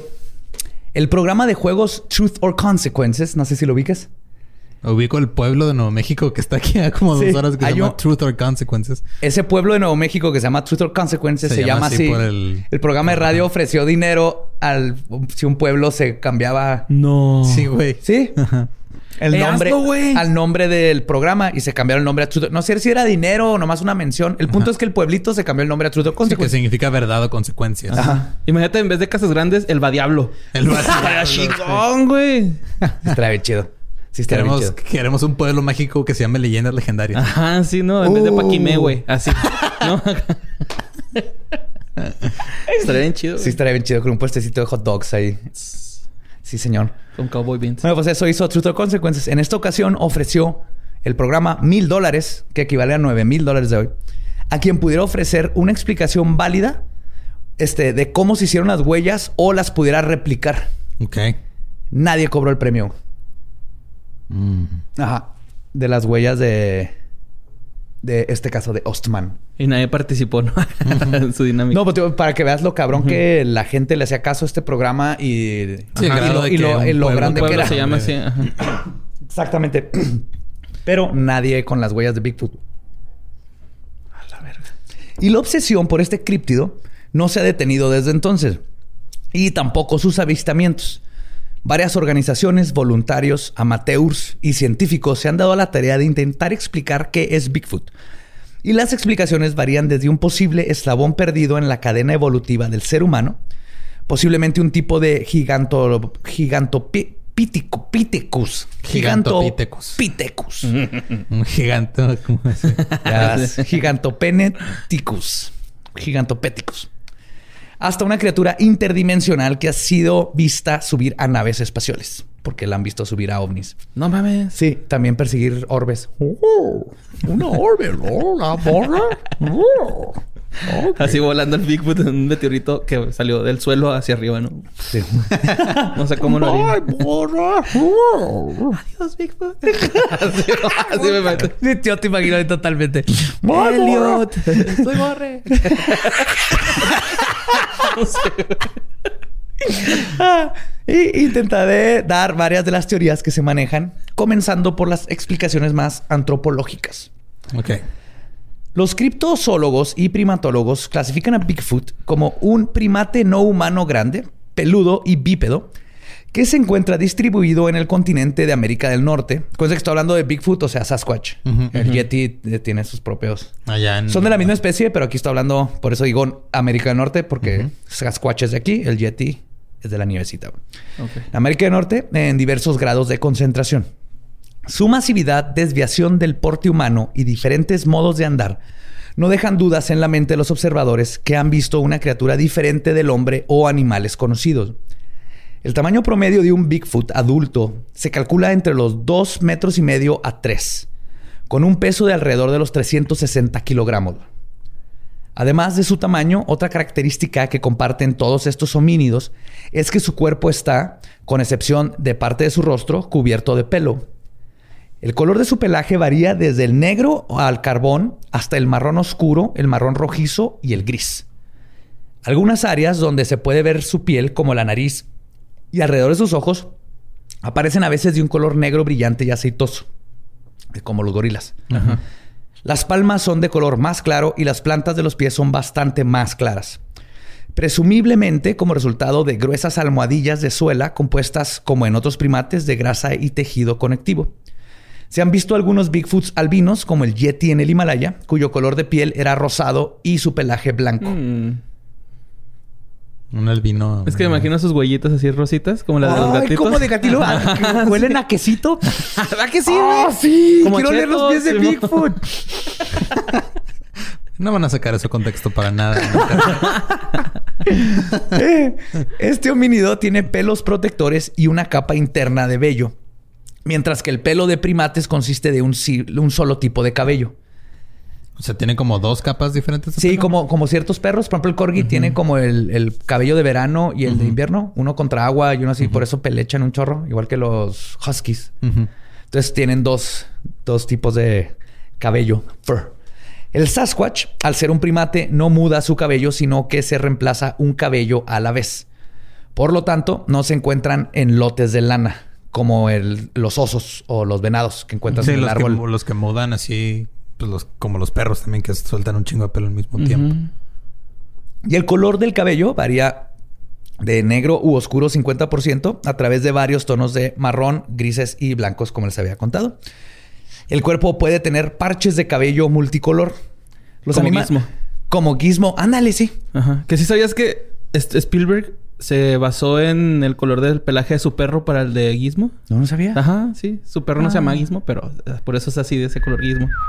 El programa de juegos Truth or Consequences, no sé si lo ubicas. Ubico el pueblo de Nuevo México que está aquí a como dos Sí. horas que Hay se llama un- Truth or Consequences. Ese pueblo de Nuevo México que se llama Truth or Consequences se, Se llama, llama así. por el- el programa de radio ofreció dinero al si un pueblo se cambiaba. No. Sí, güey. ¿Sí? El Eh, nombre hazlo, güey. al nombre del programa y se cambiaron el nombre a Truth. No sé si era dinero o nomás una mención. El punto es que el pueblito se cambió el nombre a Truth or Sí, que significa verdad o consecuencias. Ajá. Imagínate en vez de casas grandes, el va diablo. El Estaría chingón, güey. Estaría bien chido. Sí, Queremos, queremos un pueblo mágico que se llame Leyendas Legendarias. Ajá, sí, no. En vez de Uh. Paquimé, güey. Así. ¿No? Estaría bien chido. Sí, Sí, estaría bien chido con un puestecito de hot dogs ahí. Sí, señor. Con Cowboy Beans. Bueno, pues eso hizo Truth or Consequences. En esta ocasión ofreció el programa mil dólares, que equivale a nueve mil dólares de hoy, a quien pudiera ofrecer una explicación válida este, de cómo se hicieron las huellas o las pudiera replicar. Ok. Nadie cobró el premio. Ajá. De las huellas de. De este caso de Ostman. Y nadie participó, ¿no? en su dinámica. No, pues, tío, para que veas lo cabrón que la gente le hacía caso a este programa y, Sí, Ajá. al grado y lo, y lo- un y lo pueblo- grande que era. se llama así. ajá. Exactamente. Pero nadie con las huellas de Bigfoot. Y la obsesión por este críptido no se ha detenido desde entonces. Y tampoco sus avistamientos. Varias organizaciones, voluntarios, amateurs y científicos se han dado a la tarea de intentar explicar qué es Bigfoot. Y las explicaciones varían desde un posible eslabón perdido en la cadena evolutiva del ser humano, posiblemente un tipo de giganto. Gigantopithecus. Gigantopithecus. Un gigante. ¿cómo se- Ya, Gigantopeneticus. Gigantopeticus. Hasta una criatura interdimensional que ha sido vista subir a naves espaciales. Porque la han visto subir a ovnis. No mames. Sí, también perseguir orbes. Oh, una orbe, ¿no? Una borra. Oh. Así volando el Bigfoot en un meteorito que salió del suelo hacia arriba, ¿no? Sí. No sé cómo lo haría. borra. Adiós, Bigfoot. así, así me meto. Sí, Yo te imagino ahí totalmente. Elliot. Soy borre. Ah, y intentaré dar varias de las teorías que se manejan, comenzando por las explicaciones más antropológicas. Ok. Los criptozoólogos y primatólogos clasifican a Bigfoot como un primate no humano grande, peludo y bípedo, que se encuentra distribuido en el continente de América del Norte. Cosa que estoy hablando de Bigfoot, o sea, Sasquatch. El. Yeti eh, tiene sus propios Allá en... son de la misma especie, pero aquí estoy hablando, por eso digo América del Norte, porque Sasquatch es de aquí, el Yeti es de la nievecita. América del Norte en diversos grados de concentración. Su masividad, desviación del porte humano y diferentes modos de andar no dejan dudas en la mente de los observadores que han visto una criatura diferente del hombre o animales conocidos. El tamaño promedio de un Bigfoot adulto se calcula entre los 2 metros y medio a 3, con un peso de alrededor de los 360 kilogramos. Además de su tamaño, otra característica que comparten todos estos homínidos es que su cuerpo está, con excepción de parte de su rostro, cubierto de pelo. El color de su pelaje varía desde el negro al carbón hasta el marrón oscuro, el marrón rojizo y el gris. Algunas áreas donde se puede ver su piel, como la nariz y alrededor de sus ojos, aparecen a veces de un color negro brillante y aceitoso, como los gorilas. Las palmas son de color más claro y las plantas de los pies son bastante más claras. Presumiblemente como resultado de gruesas almohadillas de suela compuestas, como en otros primates, de grasa y tejido conectivo. Se han visto algunos Bigfoots albinos, como el Yeti en el Himalaya, cuyo color de piel era rosado y su pelaje blanco. Mm. Un albino. Es que me imagino sus huellitas así rositas, como las de los Ay, gatitos. ¿cómo de gatilo? Ah, ¿Huelen a quesito? ¿Verdad que sí, Ah, güey? sí, Como quiero oler los pies de. Bigfoot. No van a sacar ese contexto para nada. Eh, Este homínido tiene pelos protectores y una capa interna de vello, mientras que el pelo de primates consiste de un, solo tipo de cabello. o sea, tiene como dos capas diferentes. Sí, pelo? como, como ciertos perros. Por ejemplo, el corgi tiene como el, el cabello de verano y el de invierno. Uno contra agua y uno así. Por eso pelechan un chorro. Igual que los huskies. Entonces tienen dos, dos tipos de cabello. Fur. El Sasquatch, al ser un primate, no muda su cabello, sino que se reemplaza un cabello a la vez. Por lo tanto, no se encuentran en lotes de lana, como el- los osos o los venados que encuentras Sí, en el los árbol. que, los que mudan así, pues los, como los perros también que sueltan un chingo de pelo al mismo tiempo. Y el color del cabello varía de negro u oscuro 50% a través de varios tonos de marrón, grises y blancos, como les había contado. El cuerpo puede tener parches de cabello multicolor. Los Como Gizmo. Como gizmo. Ándale, sí. Ajá. Que sí sabías que Spielberg se basó en el color del pelaje de su perro para el de Gizmo. No lo sabía. Ajá, sí. Su perro no se llama Gizmo, pero por eso es así de ese color Gizmo.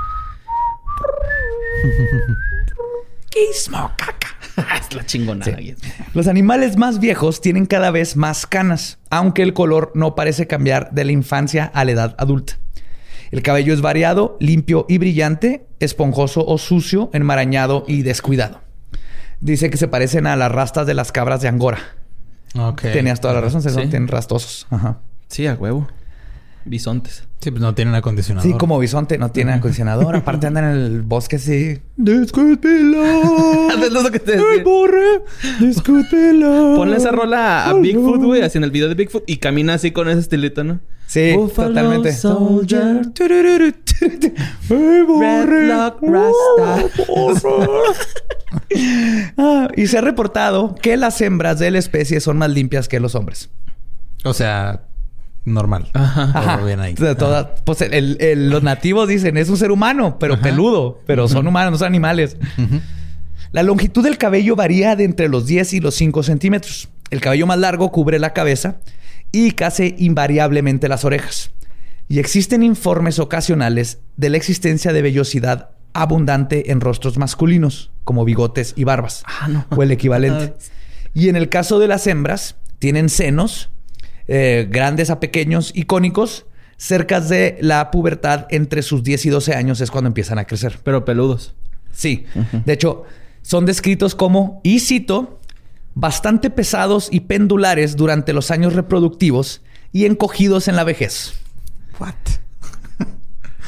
Gizmo, caca. es la chingonada. Gizmo. Los animales más viejos tienen cada vez más canas, aunque el color no parece cambiar de la infancia a la edad adulta. El cabello es variado, limpio y brillante, esponjoso o sucio, enmarañado y descuidado. Dice que se parecen a las rastas de las cabras de Angora. Ok. Tenías toda la razón, se Sí. son tienen rastosos. Ajá. Sí, a huevo. Bisontes. Sí, pues no tienen acondicionador. Sí, como bisonte, no tiene acondicionador. Aparte andan en el bosque así. Discútelo. Es lo que te decía. borre. Discútelo. Ponle esa rola a Bigfoot, güey, así en el video de Bigfoot y camina así con ese estilito, ¿no? Sí, Buffalo totalmente. Soldier. Redlock Rasta. Ah, y se ha reportado que las hembras de la especie son más limpias que los hombres. O sea, normal. Ajá. Todo bien ahí. Toda- pues el- el- el- los nativos dicen es un ser humano, pero peludo, pero son humanos, no son animales. La longitud del cabello varía de entre los 10 y los 5 centímetros. El cabello más largo cubre la cabeza y casi invariablemente las orejas. Y existen informes ocasionales de la existencia de vellosidad abundante en rostros masculinos, como bigotes y barbas, o el equivalente. Y en el caso de las hembras, tienen senos eh, grandes a pequeños y cónicos. Cerca de la pubertad, entre sus 10 y 12 años, es cuando empiezan a crecer. Pero peludos. Sí. De hecho, son descritos como, y cito, bastante pesados y pendulares durante los años reproductivos y encogidos en la vejez. What?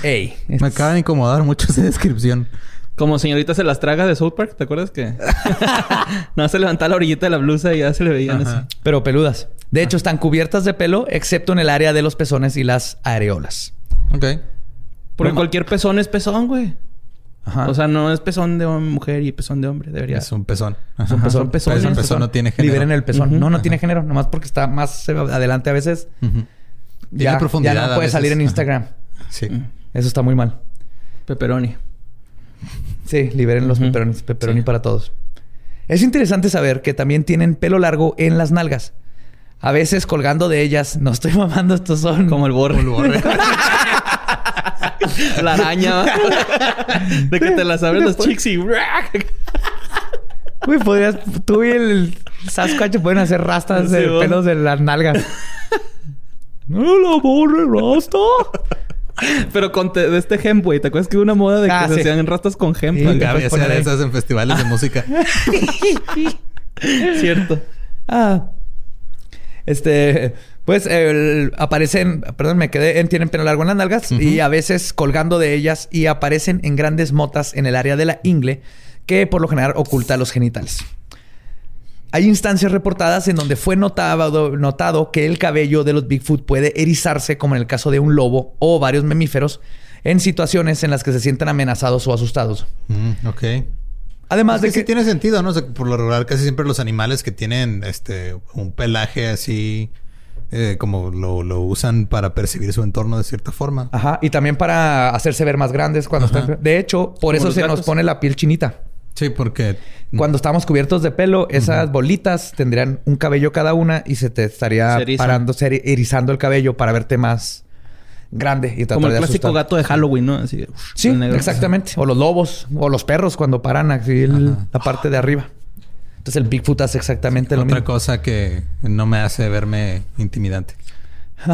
Ey. Me acaba de incomodar mucho esa descripción. Como señorita se las traga de South Park, ¿te acuerdas que? no se levantaba la orillita de la blusa y ya se le veían así. Pero peludas. De hecho, están cubiertas de pelo, excepto en el área de los pezones y las areolas. Ok. Porque cualquier pezón es pezón, güey. Ajá. O sea, no es pezón de mujer y pezón de hombre. Debería. Es un pezón. Es un pezón. pezones. Pero el pezón Pezón. no tiene género. Liberen el pezón. No, no tiene género. Nomás porque está más adelante a veces. Ya, Tiene profundidad ya no puede salir en Ajá. Instagram. Sí. Eso está muy mal. Pepperoni. Sí, liberen los peperonis. Pepperoni Sí. para todos. Es interesante saber que también tienen pelo largo en las nalgas. A veces colgando de ellas. No estoy mamando, estos son... Como el borre. la araña. de que te las abres los chicks y... Uy, podrías... Tú y el Sasquatch pueden hacer rastas de pelos de las nalgas. No la borre rasta. Pero con te- de este hemp, güey. ¿Te acuerdas que hubo una moda de que Ah, se hacían rastas con hemp? Sí, puedes poner esas en festivales de música. Cierto. Ah. Este, pues el- aparecen, perdón, me quedé en tienen pelo largo en las nalgas y a veces colgando de ellas y aparecen en grandes motas en el área de la ingle que por lo general oculta los genitales. Hay instancias reportadas en donde fue notado, notado que el cabello de los Bigfoot puede erizarse, como en el caso de un lobo o varios mamíferos, en situaciones en las que se sienten amenazados o asustados. Mm, ok. Además Es de que que, sí tiene sentido, ¿no? O sea, por lo regular, casi siempre los animales que tienen este un pelaje así, eh, como lo, lo usan para percibir su entorno de cierta forma. Ajá, y también para hacerse ver más grandes cuando Ajá. están. De hecho, por eso se nos pone la piel chinita. Sí, porque Cuando estamos cubiertos de pelo, esas bolitas tendrían un cabello cada una y se te estaría Se parando, se eri- erizando el cabello para verte más grande y Como el de clásico asustar. gato de Halloween, ¿no? Así Sí, exactamente. O los lobos o los perros cuando paran así el- la parte de arriba. Entonces el Bigfoot hace exactamente lo otra mismo. cosa que no me hace verme intimidante.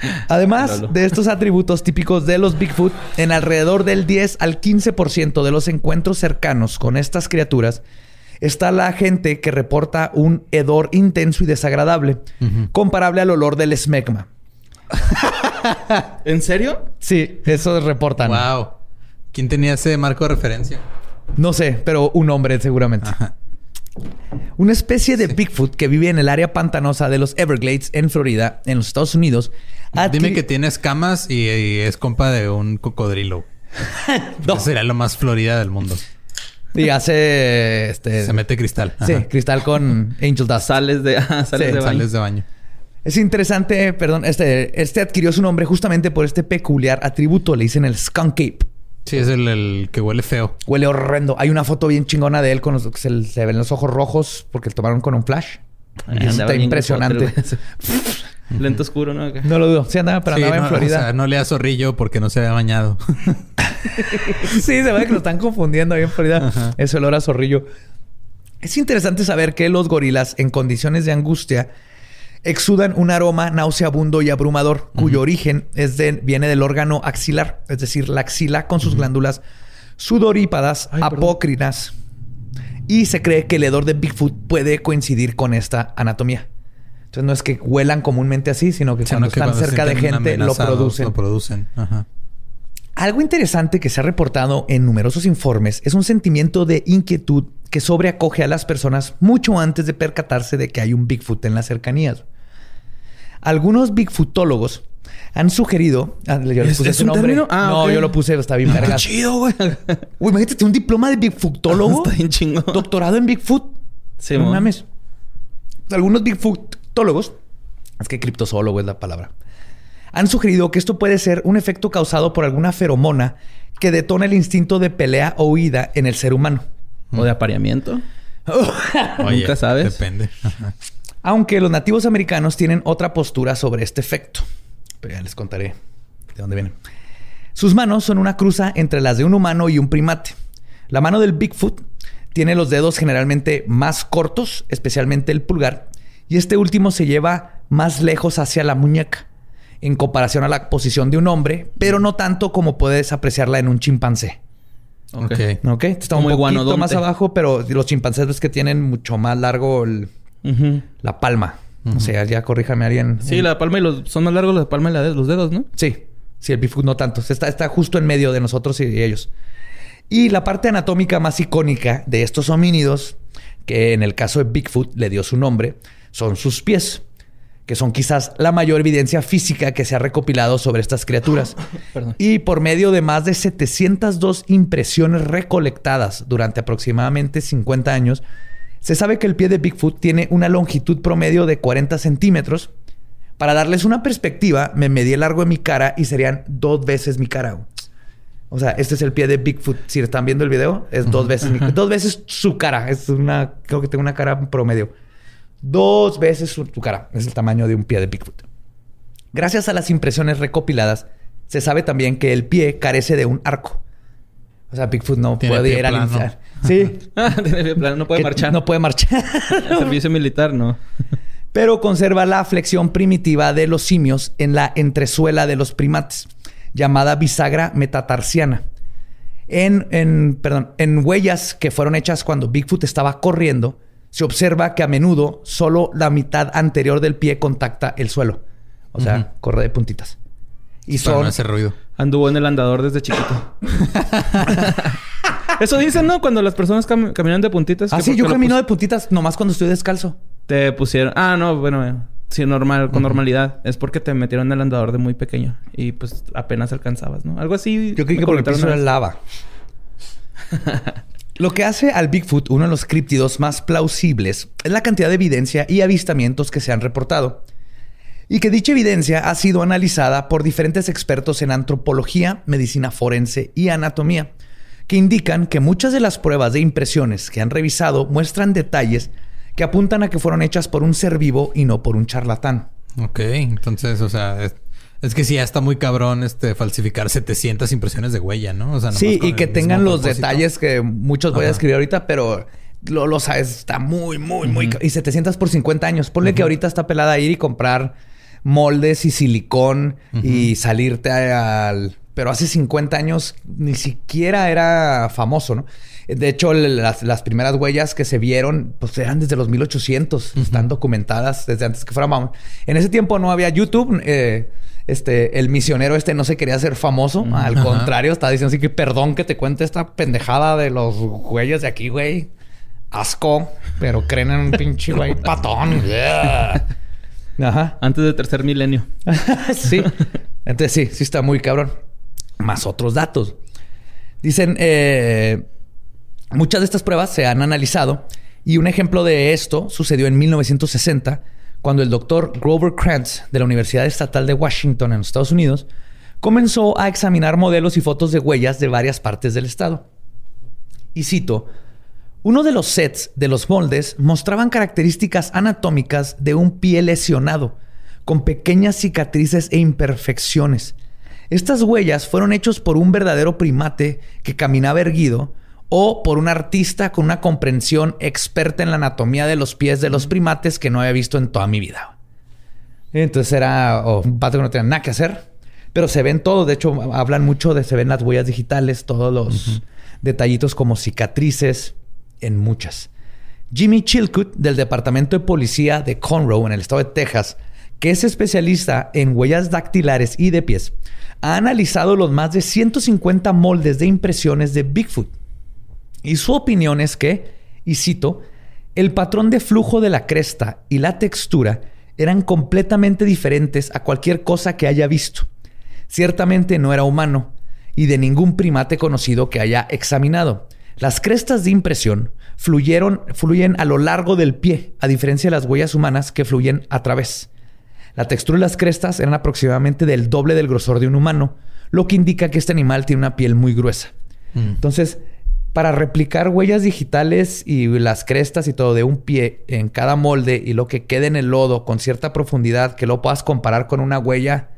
Además de estos atributos típicos de los Bigfoot, en alrededor del 10 al 15% de los encuentros cercanos con estas criaturas está la gente que reporta un hedor intenso y desagradable, comparable al olor del esmegma. ¿En serio? Sí, eso reportan. Wow. ¿Quién tenía ese marco de referencia? No sé, pero un hombre seguramente. Una especie de Bigfoot que vive en el área pantanosa de los Everglades en Florida, en los Estados Unidos. Dime adquiri- que tiene escamas y, y es compa de un cocodrilo. No. Sería lo más florida del mundo. Y hace este, Se mete cristal. Sí, cristal con Angel Dust. Sales de, ah, sales Sí, de baño. Sales de baño. Es interesante, perdón, este, este adquirió su nombre justamente por este peculiar atributo. Le dicen el skunk ape. Sí, es el, el que huele feo. Huele horrendo. Hay una foto bien chingona de él con los que se, se ven los ojos rojos porque lo tomaron con un flash. Ay, Y está impresionante. Lento oscuro, ¿no? No lo dudo. Sí andaba, pero Sí, andaba no, en Florida. o sea, no le da zorrillo porque no se había bañado. sí, se ve que lo están confundiendo ahí en Florida. Es olor a zorrillo. Es interesante saber que los gorilas en condiciones de angustia exudan un aroma nauseabundo y abrumador, cuyo origen es de- viene del órgano axilar, es decir, la axila con sus glándulas sudorípadas, Ay, perdón. apócrinas. Y se cree que el hedor de Bigfoot puede coincidir con esta anatomía. Entonces no es que huelan comúnmente así, sino que Sino cuando que están cuando cerca de gente lo producen. Lo producen. Ajá. Algo interesante que se ha reportado en numerosos informes es un sentimiento de inquietud que sobreacoge a las personas mucho antes de percatarse de que hay un Bigfoot en las cercanías. Algunos Bigfootólogos han sugerido. ah, yo le ¿Es- puse es un nombre. Ah, no, yo lo puse, está bien Qué vergas. chido, güey. Uy, imagínate, un diploma de Bigfootólogo. Está bien chingón. Doctorado en Bigfoot. Sí, no mames. Algunos Bigfootólogos, es que criptozoólogo es la palabra, han sugerido que esto puede ser un efecto causado por alguna feromona que detona el instinto de pelea o huida en el ser humano. O de apareamiento. Oye, Nunca sabes. Depende. Aunque los nativos americanos tienen otra postura sobre este efecto. Pero ya les contaré de dónde viene. Sus manos son una cruza entre las de un humano y un primate. La mano del Bigfoot tiene los dedos generalmente más cortos, especialmente el pulgar, y este último se lleva más lejos hacia la muñeca, en comparación a la posición de un hombre, pero no tanto como puedes apreciarla en un chimpancé. Ok. Ok. ¿Ok? Está un poquito iguanodonte. más abajo, pero los chimpancés ves que tienen mucho más largo el- Ujú. la palma. O sea, ya corríjame alguien. Sí, la palma y los... Son más largos la palma y la de- los dedos, ¿no? Sí, sí, el Bigfoot no tanto. Está, está justo en medio de nosotros y ellos. Y la parte anatómica más icónica de estos homínidos, que en el caso de Bigfoot le dio su nombre, son sus pies, que son quizás la mayor evidencia física que se ha recopilado sobre estas criaturas. Perdón. Y por medio de más de 702 impresiones recolectadas durante aproximadamente 50 años, se sabe que el pie de Bigfoot tiene una longitud promedio de 40 centímetros. Para darles una perspectiva, me medí el largo de mi cara y serían dos veces mi cara. O sea, este es el pie de Bigfoot. Si están viendo el video, es dos veces mi- dos veces su cara. Es una, creo que tengo una cara promedio. Dos veces su, cara. Es el tamaño de un pie de Bigfoot. Gracias a las impresiones recopiladas, se sabe también que el pie carece de un arco. O sea, Bigfoot no Tiene puede ir al. Sí. No puede marchar. No puede marchar. Servicio militar, no. pero conserva la flexión primitiva de los simios en la entresuela de los primates, llamada bisagra metatarsiana. En, en- perdón, en huellas que fueron hechas cuando Bigfoot estaba corriendo, se observa que a menudo solo la mitad anterior del pie contacta el suelo. O sea, corre de puntitas. Y Para son... no hacer ruido. Anduvo en el andador desde chiquito. Eso dicen, ¿no? Cuando las personas cam- caminan de puntitas. Ah, sí, yo camino de puntitas nomás cuando estoy descalzo. Te pusieron... Ah, no, bueno. eh, Sí, normal, con normalidad. Es porque te metieron en el andador de muy pequeño. Y pues apenas alcanzabas, ¿no? Algo así. Yo creí que por el piso era lava. Lo que hace al Bigfoot uno de los críptidos más plausibles es la cantidad de evidencia y avistamientos que se han reportado. Y que dicha evidencia ha sido analizada por diferentes expertos en antropología, medicina forense y anatomía, que indican que muchas de las pruebas de impresiones que han revisado muestran detalles que apuntan a que fueron hechas por un ser vivo y no por un charlatán. Ok, entonces, o sea, es, que sí, ya está muy cabrón este falsificar 700 impresiones de huella, ¿no? O sea, Sí, y que tengan los propósito. detalles que muchos voy a escribir ahorita, pero lo, lo sabes, está muy, muy, muy... Y 700 por 50 años. Ponle que ahorita está pelada ir y comprar moldes y silicón y salirte al... Pero hace 50 años ni siquiera era famoso, ¿no? De hecho, las, las primeras huellas que se vieron, pues eran desde los 1800. Están documentadas desde antes que fuera mamá. En ese tiempo no había YouTube. eh, este, el misionero este no se quería hacer famoso. Al Ajá. contrario, está diciendo así que perdón que te cuente esta pendejada de los güeyes de aquí, güey. Asco. Pero creen en un pinche güey patón. Yeah. Ajá. Antes del tercer milenio. sí. Entonces sí, sí está muy cabrón. Más otros datos. Dicen, eh, muchas de estas pruebas se han analizado y un ejemplo de esto sucedió en 1960 cuando el doctor Grover Krantz de la Universidad Estatal de Washington en los Estados Unidos comenzó a examinar modelos y fotos de huellas de varias partes del estado. Y cito, uno de los sets de los moldes mostraban características anatómicas de un pie lesionado, con pequeñas cicatrices e imperfecciones. Estas huellas fueron hechos por un verdadero primate que caminaba erguido o por un artista con una comprensión experta en la anatomía de los pies de los primates que no había visto en toda mi vida. Entonces era oh, un pato que no tenía nada que hacer, pero se ven todo. De hecho, hablan mucho de se ven las huellas digitales, todos los detallitos como cicatrices en muchas. Jimmy Chilcutt, del Departamento de Policía de Conroe, en el estado de Texas, que es especialista en huellas dactilares y de pies, ha analizado los más de 150 moldes de impresiones de Bigfoot. Y su opinión es que, y cito, el patrón de flujo de la cresta y la textura eran completamente diferentes a cualquier cosa que haya visto. Ciertamente no era humano y de ningún primate conocido que haya examinado. Las crestas de impresión fluyeron, fluyen a lo largo del pie, a diferencia de las huellas humanas que fluyen a través. La textura de las crestas eran aproximadamente del doble del grosor de un humano, lo que indica que este animal tiene una piel muy gruesa. Entonces, para replicar huellas digitales y las crestas y todo de un pie en cada molde y lo que quede en el lodo con cierta profundidad, que lo puedas comparar con una huella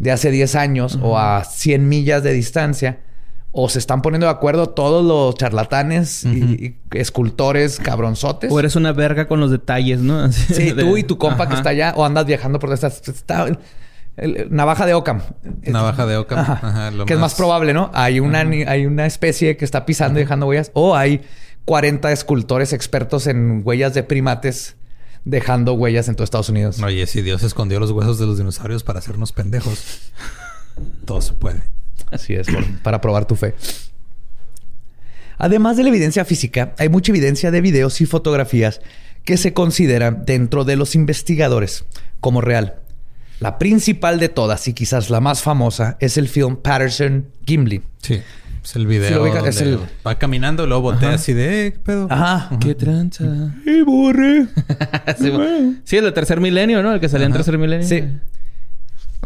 de hace 10 años o a 100 millas de distancia, o se están poniendo de acuerdo todos los charlatanes y, y escultores cabronzotes. O eres una verga con los detalles, ¿no? Así Sí, de- tú y tu compa que está allá o andas viajando por estas. Está, el- el- navaja de Ockham. Navaja de Ockham. Ajá. Ajá, lo que es más más- probable, ¿no? Hay una, hay una especie que está pisando y dejando huellas. O hay 40 escultores expertos en huellas de primates dejando huellas en todo Estados Unidos. Oye, si Dios escondió los huesos de los dinosaurios para hacernos pendejos, todo se puede. Así es, por- para probar tu fe. Además de la evidencia física, hay mucha evidencia de videos y fotografías que se consideran dentro de los investigadores como real. La principal de todas y quizás la más famosa es el film Patterson Gimli. Sí. Es el video Sí, ubica- donde es el- va caminando luego voltea Ajá. así de... "Eh, ¿Qué pedo? Ajá. ¡Qué tranza! ¡Y borre! sí. Sí, el del tercer milenio, ¿no? El que salía en tercer milenio. Sí.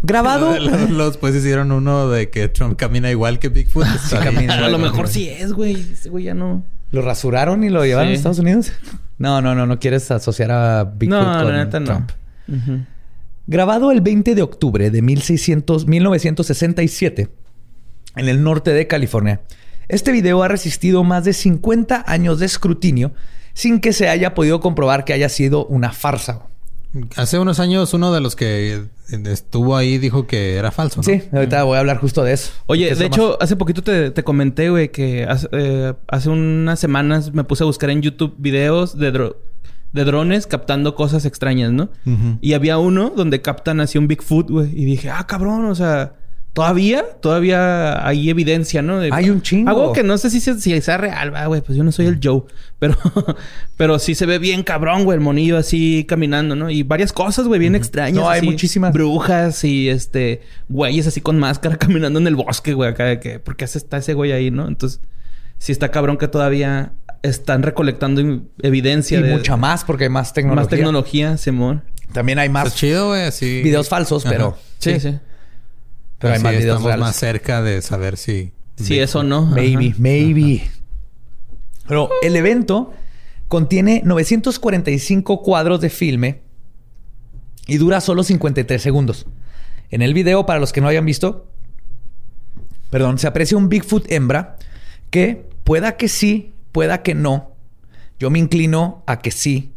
Grabado. Los, los pues hicieron uno de que Trump camina igual que Bigfoot. Bien. camina. A lo mejor sí es, güey. Ese güey ya no. ¿Lo rasuraron y lo llevaron Sí. a Estados Unidos? No, no, no. No quieres asociar a Bigfoot No, con la neta no. Trump. Ujú. Grabado el 20 de octubre de 1600 1967 en el norte de California, este video ha resistido más de 50 años de escrutinio sin que se haya podido comprobar que haya sido una farsa. Hace unos años uno de los que estuvo ahí dijo que era falso. ¿no? Sí, ahorita voy a hablar justo de eso. Oye, de hecho, hace poquito te, te comenté, güey, que hace, eh, hace unas semanas me puse a buscar en YouTube videos de, dro- de drones captando cosas extrañas, ¿no? Y había uno donde captan así un Bigfoot, güey. Y dije, ah, cabrón, o sea, todavía, todavía hay evidencia, ¿no? De- Hay un chingo. Algo que no sé si, se- si sea real, güey. Pues yo no soy el Joe. Pero, pero sí se ve bien cabrón, güey, el monillo así caminando, ¿no? Y varias cosas, güey, bien extrañas. No, hay muchísimas. Brujas y este, güeyes así con máscara caminando en el bosque, güey, acá de que, ¿por qué está ese güey ahí, no? Entonces, sí está cabrón que todavía están recolectando evidencia Y de mucha más porque hay más tecnología. más tecnología, Simón. También hay Está más chido, güey. Así... videos falsos, Ajá. pero Sí, sí. pero hay más videos estamos reales. más cerca de saber si Si eso no. Maybe, ajá. maybe. Pero el evento contiene 945 cuadros de filme y dura solo 53 segundos. En el video, para los que no hayan visto, perdón, se aprecia un Bigfoot hembra que pueda que sí, pueda que no. Yo me inclino a que sí.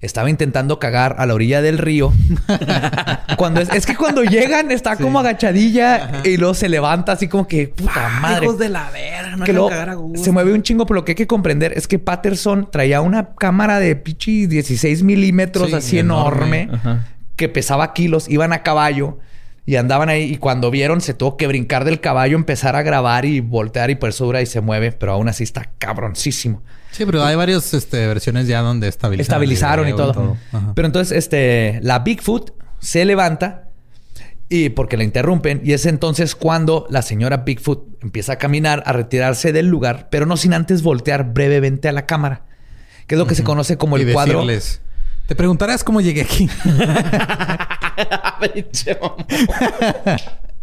Estaba intentando cagar a la orilla del río. cuando es, es que cuando llegan está como agachadilla y luego se levanta así como que puta madre. Hijos de la verga, no que dejan luego cagar a gusto. se mueve un chingo, pero lo que hay que comprender es que Patterson traía una cámara de pichi 16 milímetros Sí, así enorme. que pesaba kilos, iban a caballo y andaban ahí y cuando vieron se tuvo que brincar del caballo, empezar a grabar y voltear y por eso dura y se mueve, pero aún así está cabroncísimo. Sí, pero hay varias este, versiones ya donde estabilizaron. Estabilizaron y todo. Pero entonces, este, la Bigfoot se levanta y porque la interrumpen y es entonces cuando la señora Bigfoot empieza a caminar, a retirarse del lugar, pero no sin antes voltear brevemente a la cámara, que es lo que se conoce como Y el cuadro. Te preguntarás cómo llegué aquí.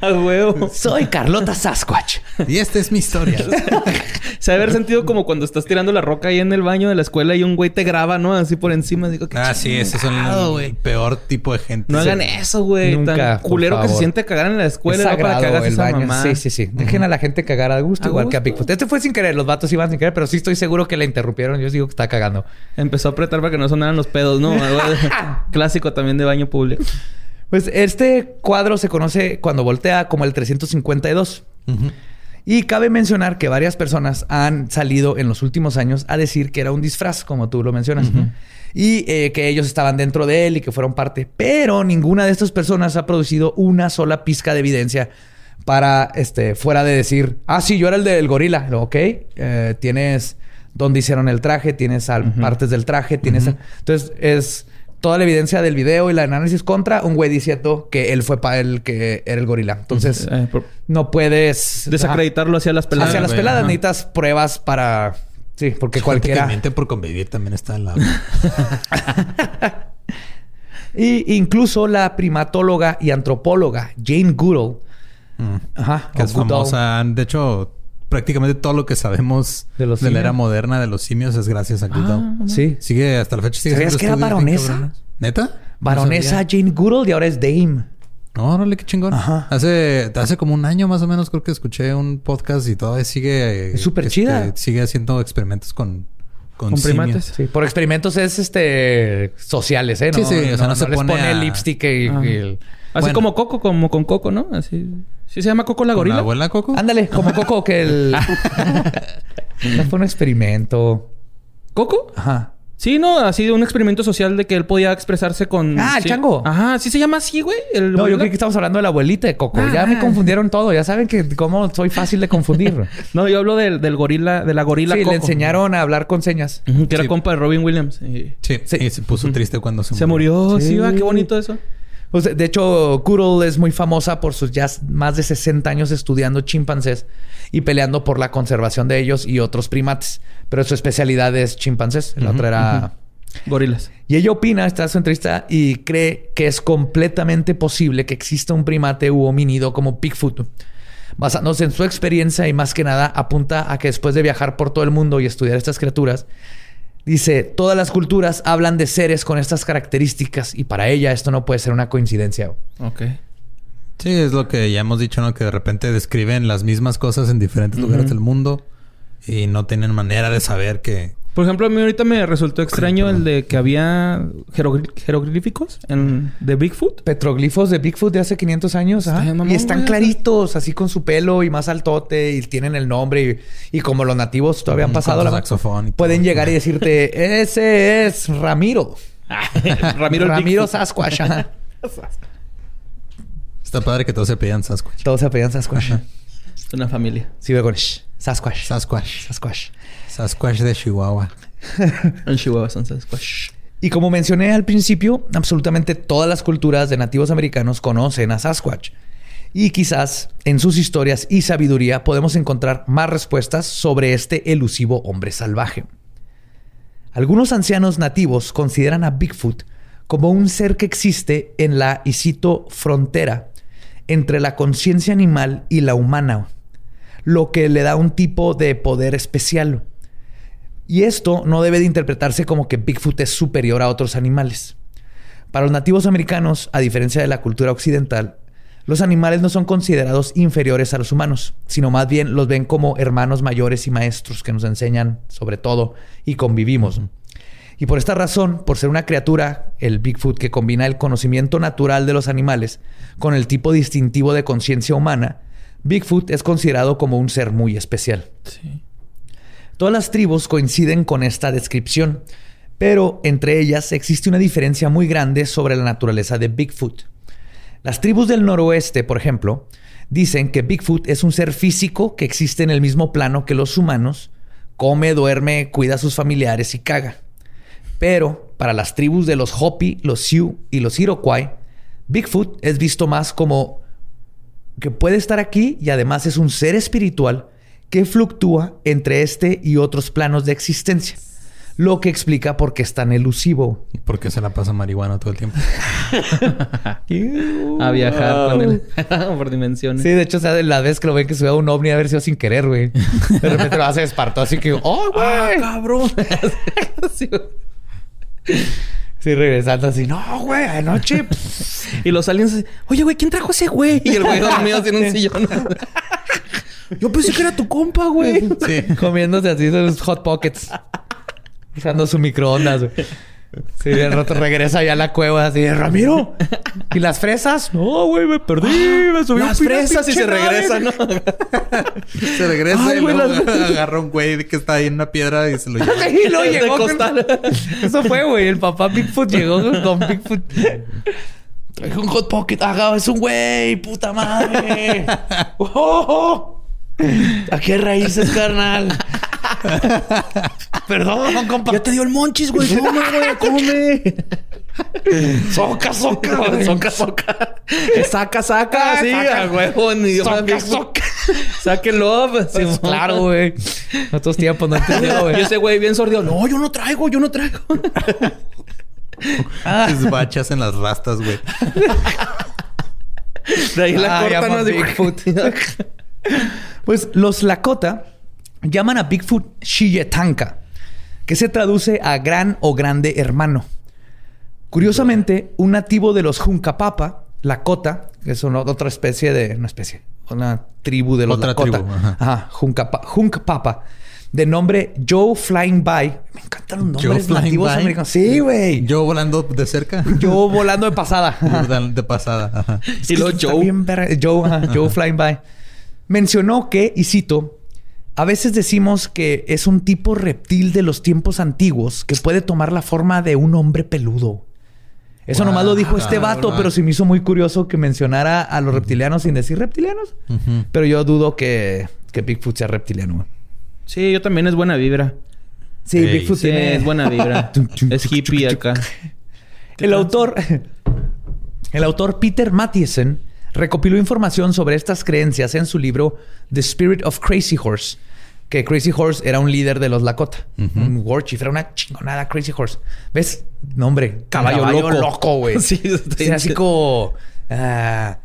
A huevo. Soy Carlota Sasquatch. y esta es mi historia. Se ha de haber sentido como cuando estás tirando la roca ahí en el baño de la escuela y un güey te graba, ¿no? Así por encima. Digo, qué ah, sí, ese es el, peor tipo de gente. No Sí. hagan eso, güey. Nunca, Tan culero que se siente cagar en la Es escuela ¿no? para que hagas el esa baño. mamá. Sí, sí, sí. Dejen a la gente cagar a gusto, A igual que a. Bigfoot. Este fue sin querer, los vatos iban sin querer, pero sí estoy seguro que la interrumpieron. Yo digo que está cagando. Empezó a apretar para que no sonaran los pedos, ¿no? Clásico también de baño público. Pues este cuadro se conoce cuando voltea como el 352. Ujú. Y cabe mencionar que varias personas han salido en los últimos años a decir que era un disfraz, como tú lo mencionas. Y eh, que ellos estaban dentro de él y que fueron parte. Pero ninguna de estas personas ha producido una sola pizca de evidencia para, este, fuera de decir, ah, sí, yo era el del gorila. Ok, eh, tienes dónde hicieron el traje, tienes al- partes del traje, tienes... Entonces, es toda la evidencia del video y la análisis contra un güey diciendo que él fue para el que era el gorila. Entonces, Eh, por- no puedes... desacreditarlo hacia las peladas. Hacia las peladas ajá. necesitas pruebas para... Sí, porque Gente cualquiera... que miente por convivir también está en la... Y incluso la primatóloga y antropóloga Jane Goodall... Mm. Ajá. que o es Goodall. famosa. De hecho, prácticamente todo lo que sabemos De de, los la era moderna de los simios es gracias a Goodall. Sí. Sigue hasta la fecha. Sigue ¿Sabías que era baronesa? ¿Neta? Baronesa No. Jane Goodall y ahora es Dame. No, órale, qué chingón. Ajá. Hace, hace como un año más o menos creo que escuché un podcast y todavía sigue... Es súper este, chida. Sigue haciendo experimentos con... Con, Con primates. Sí, por experimentos es este sociales, ¿eh? Sí, sí, o sea, no se les pone pone a- el lipstick y, Ah. y el- Así Bueno. como Coco, como con Coco, ¿no? Así. ¿Sí se llama Coco la ¿Con gorila? la abuela Coco? Ándale, como Coco que el... no fue un experimento. ¿Coco? Ajá. Sí, no, ha sido un experimento social de que él podía expresarse con. Ah, el sí. chango. Ajá, sí se llama así, güey. el No, yo creo que estamos hablando de la abuelita de Coco. Ah, ya me ah. confundieron todo. Ya saben que cómo soy fácil de confundir. No, yo hablo del, del gorila, de la gorila sí, Coco. le enseñaron a hablar con señas. Que era compa de Robin Williams. Y Sí, Sí. y se puso triste cuando se, Se murió, sí, Sí. va, qué bonito eso. De hecho, Goodall es muy famosa por sus ya más de 60 años estudiando chimpancés y peleando por la conservación de ellos y otros primates. Pero su especialidad es chimpancés. La otra era... Gorilas. Y ella opina, está en su entrevista, y cree que es completamente posible que exista un primate u homínido como Bigfoot. Basándose en su experiencia y más que nada apunta a que después de viajar por todo el mundo y estudiar estas criaturas, dice, todas las culturas hablan de seres con estas características y para ella esto no puede ser una coincidencia. Ok. Sí, es lo que ya hemos dicho, ¿no? Que de repente describen las mismas cosas en diferentes lugares del mundo y no tienen manera de saber que... Por ejemplo, a mí ahorita me resultó extraño el de que había jerogl- jeroglíficos en, de Bigfoot. Petroglifos de Bigfoot de hace 500 años. ¿ah? mamón, y están güey. claritos, así con su pelo y más altote y tienen el nombre. Y, y como los nativos todavía han pasado la saxofón todo. Pueden llegar y decirte, ese es Ramiro. Ramiro, Ramiro. Sasquatch. Está padre que todos se pedían Sasquatch. Todos se apellidan Sasquatch. Es una familia. Sí, veo con sh. Sasquatch. Sasquatch. Sasquatch. Sasquatch de Chihuahua. En Chihuahua son Sasquatch. Y como mencioné al principio, absolutamente todas las culturas de nativos americanos conocen a Sasquatch. Y quizás en sus historias y sabiduría podemos encontrar más respuestas sobre este elusivo hombre salvaje. Algunos ancianos nativos consideran a Bigfoot como un ser que existe en la, y frontera entre la conciencia animal y la humana. lo que le da un tipo de poder especial. Y esto no debe de interpretarse como que Bigfoot es superior a otros animales. Para los nativos americanos, a diferencia de la cultura occidental, los animales no son considerados inferiores a los humanos, sino más bien los ven como hermanos mayores y maestros que nos enseñan sobre todo y convivimos. Y por esta razón, por ser una criatura, el Bigfoot que combina el conocimiento natural de los animales con el tipo distintivo de conciencia humana, Bigfoot es considerado como un ser muy especial. Todas las tribus coinciden con esta descripción, pero entre ellas existe una diferencia muy grande sobre la naturaleza de Bigfoot. Las tribus del noroeste, por ejemplo, dicen que Bigfoot es un ser físico que existe en el mismo plano que los humanos, come, duerme, cuida a sus familiares y caga. Pero para las tribus de los Hopi, los Sioux y los Iroquois, Bigfoot es visto más como que puede estar aquí y además es un ser espiritual que fluctúa entre este y otros planos de existencia. Lo que explica por qué es tan elusivo. Porque se la pasa marihuana todo el tiempo. A viajar con él por dimensiones. Sí, de hecho, o sea, la vez que lo ven que sube a un ovni a haber sido sin querer, güey. De repente lo hace espartó así que, ¡oh, güey! cabrón! sí, regresando así, no, güey, anoche. y los aliens, oye, güey, ¿quién trajo ese güey? Y el güey dormido en un sillón. Yo pensé que era tu compa, güey. Sí. Comiéndose así los hot pockets. Usando su microondas, güey. Sí, de rato regresa ya a la cueva así, Ramiro. ¿Y las fresas? No, güey, me perdí. Me subí Las un pino, fresas y se regresa. ¿no? Se regresa Ay, y güey, luego las- agarra un güey que está ahí en una piedra y se lo lleva. Y De llegó con-. Eso fue, güey. El papá Bigfoot llegó con Bigfoot. Traje un hot pocket. Haga, es un güey, puta madre. Oh, Aquí hay raíces, carnal. Perdón, compa. Ya te dio el monchis, güey. Come, güey, come. Soca, soca, güey. Soca, soca. Saca, saca. Ah, Sí, saca. a idioma Soca, soca. Saque love. Sí, Pues claro, güey. En otros tiempos no entendió, Y güey. ese güey bien sordido. No, yo no traigo, yo no traigo. Sus bachas en las rastas, güey. De ahí la Ah, cortan. Bigfoot. Pues los Lakota llaman a Bigfoot Shiyetanka, que se traduce a gran o grande hermano. Curiosamente, un nativo de los Juncapapa, Lakota, que es una- otra especie de... Una especie, una tribu de los Otra Lakota. tribu, ajá. Ajá, Juncapa- Juncpapa, de nombre Joe Flying By. Me encantan los Joe nombres Flying nativos By. americanos. Sí, güey. Yo volando de cerca. Yo volando de pasada. de pasada. Ajá. Y luego Joe. bien. Joe, ajá, Joe Flying By. Mencionó que, y cito, a veces decimos que es un tipo reptil de los tiempos antiguos que puede tomar la forma de un hombre peludo. Eso nomás lo dijo este vato, pero se me hizo muy curioso que mencionara a los reptilianos sin decir reptilianos. Pero yo dudo que, que Bigfoot sea reptiliano. güey. Sí, yo también es buena vibra. Sí, Bigfoot Sí, tiene... es buena vibra. es hippie acá. El autor, el autor Peter Mathiesen recopiló información sobre estas creencias en su libro The Spirit of Crazy Horse, que Crazy Horse era un líder de los Lakota, un warchief, era una chingonada Crazy Horse. ¿Ves? Nombre, Caballo loco. güey. Sí, Era así como ah,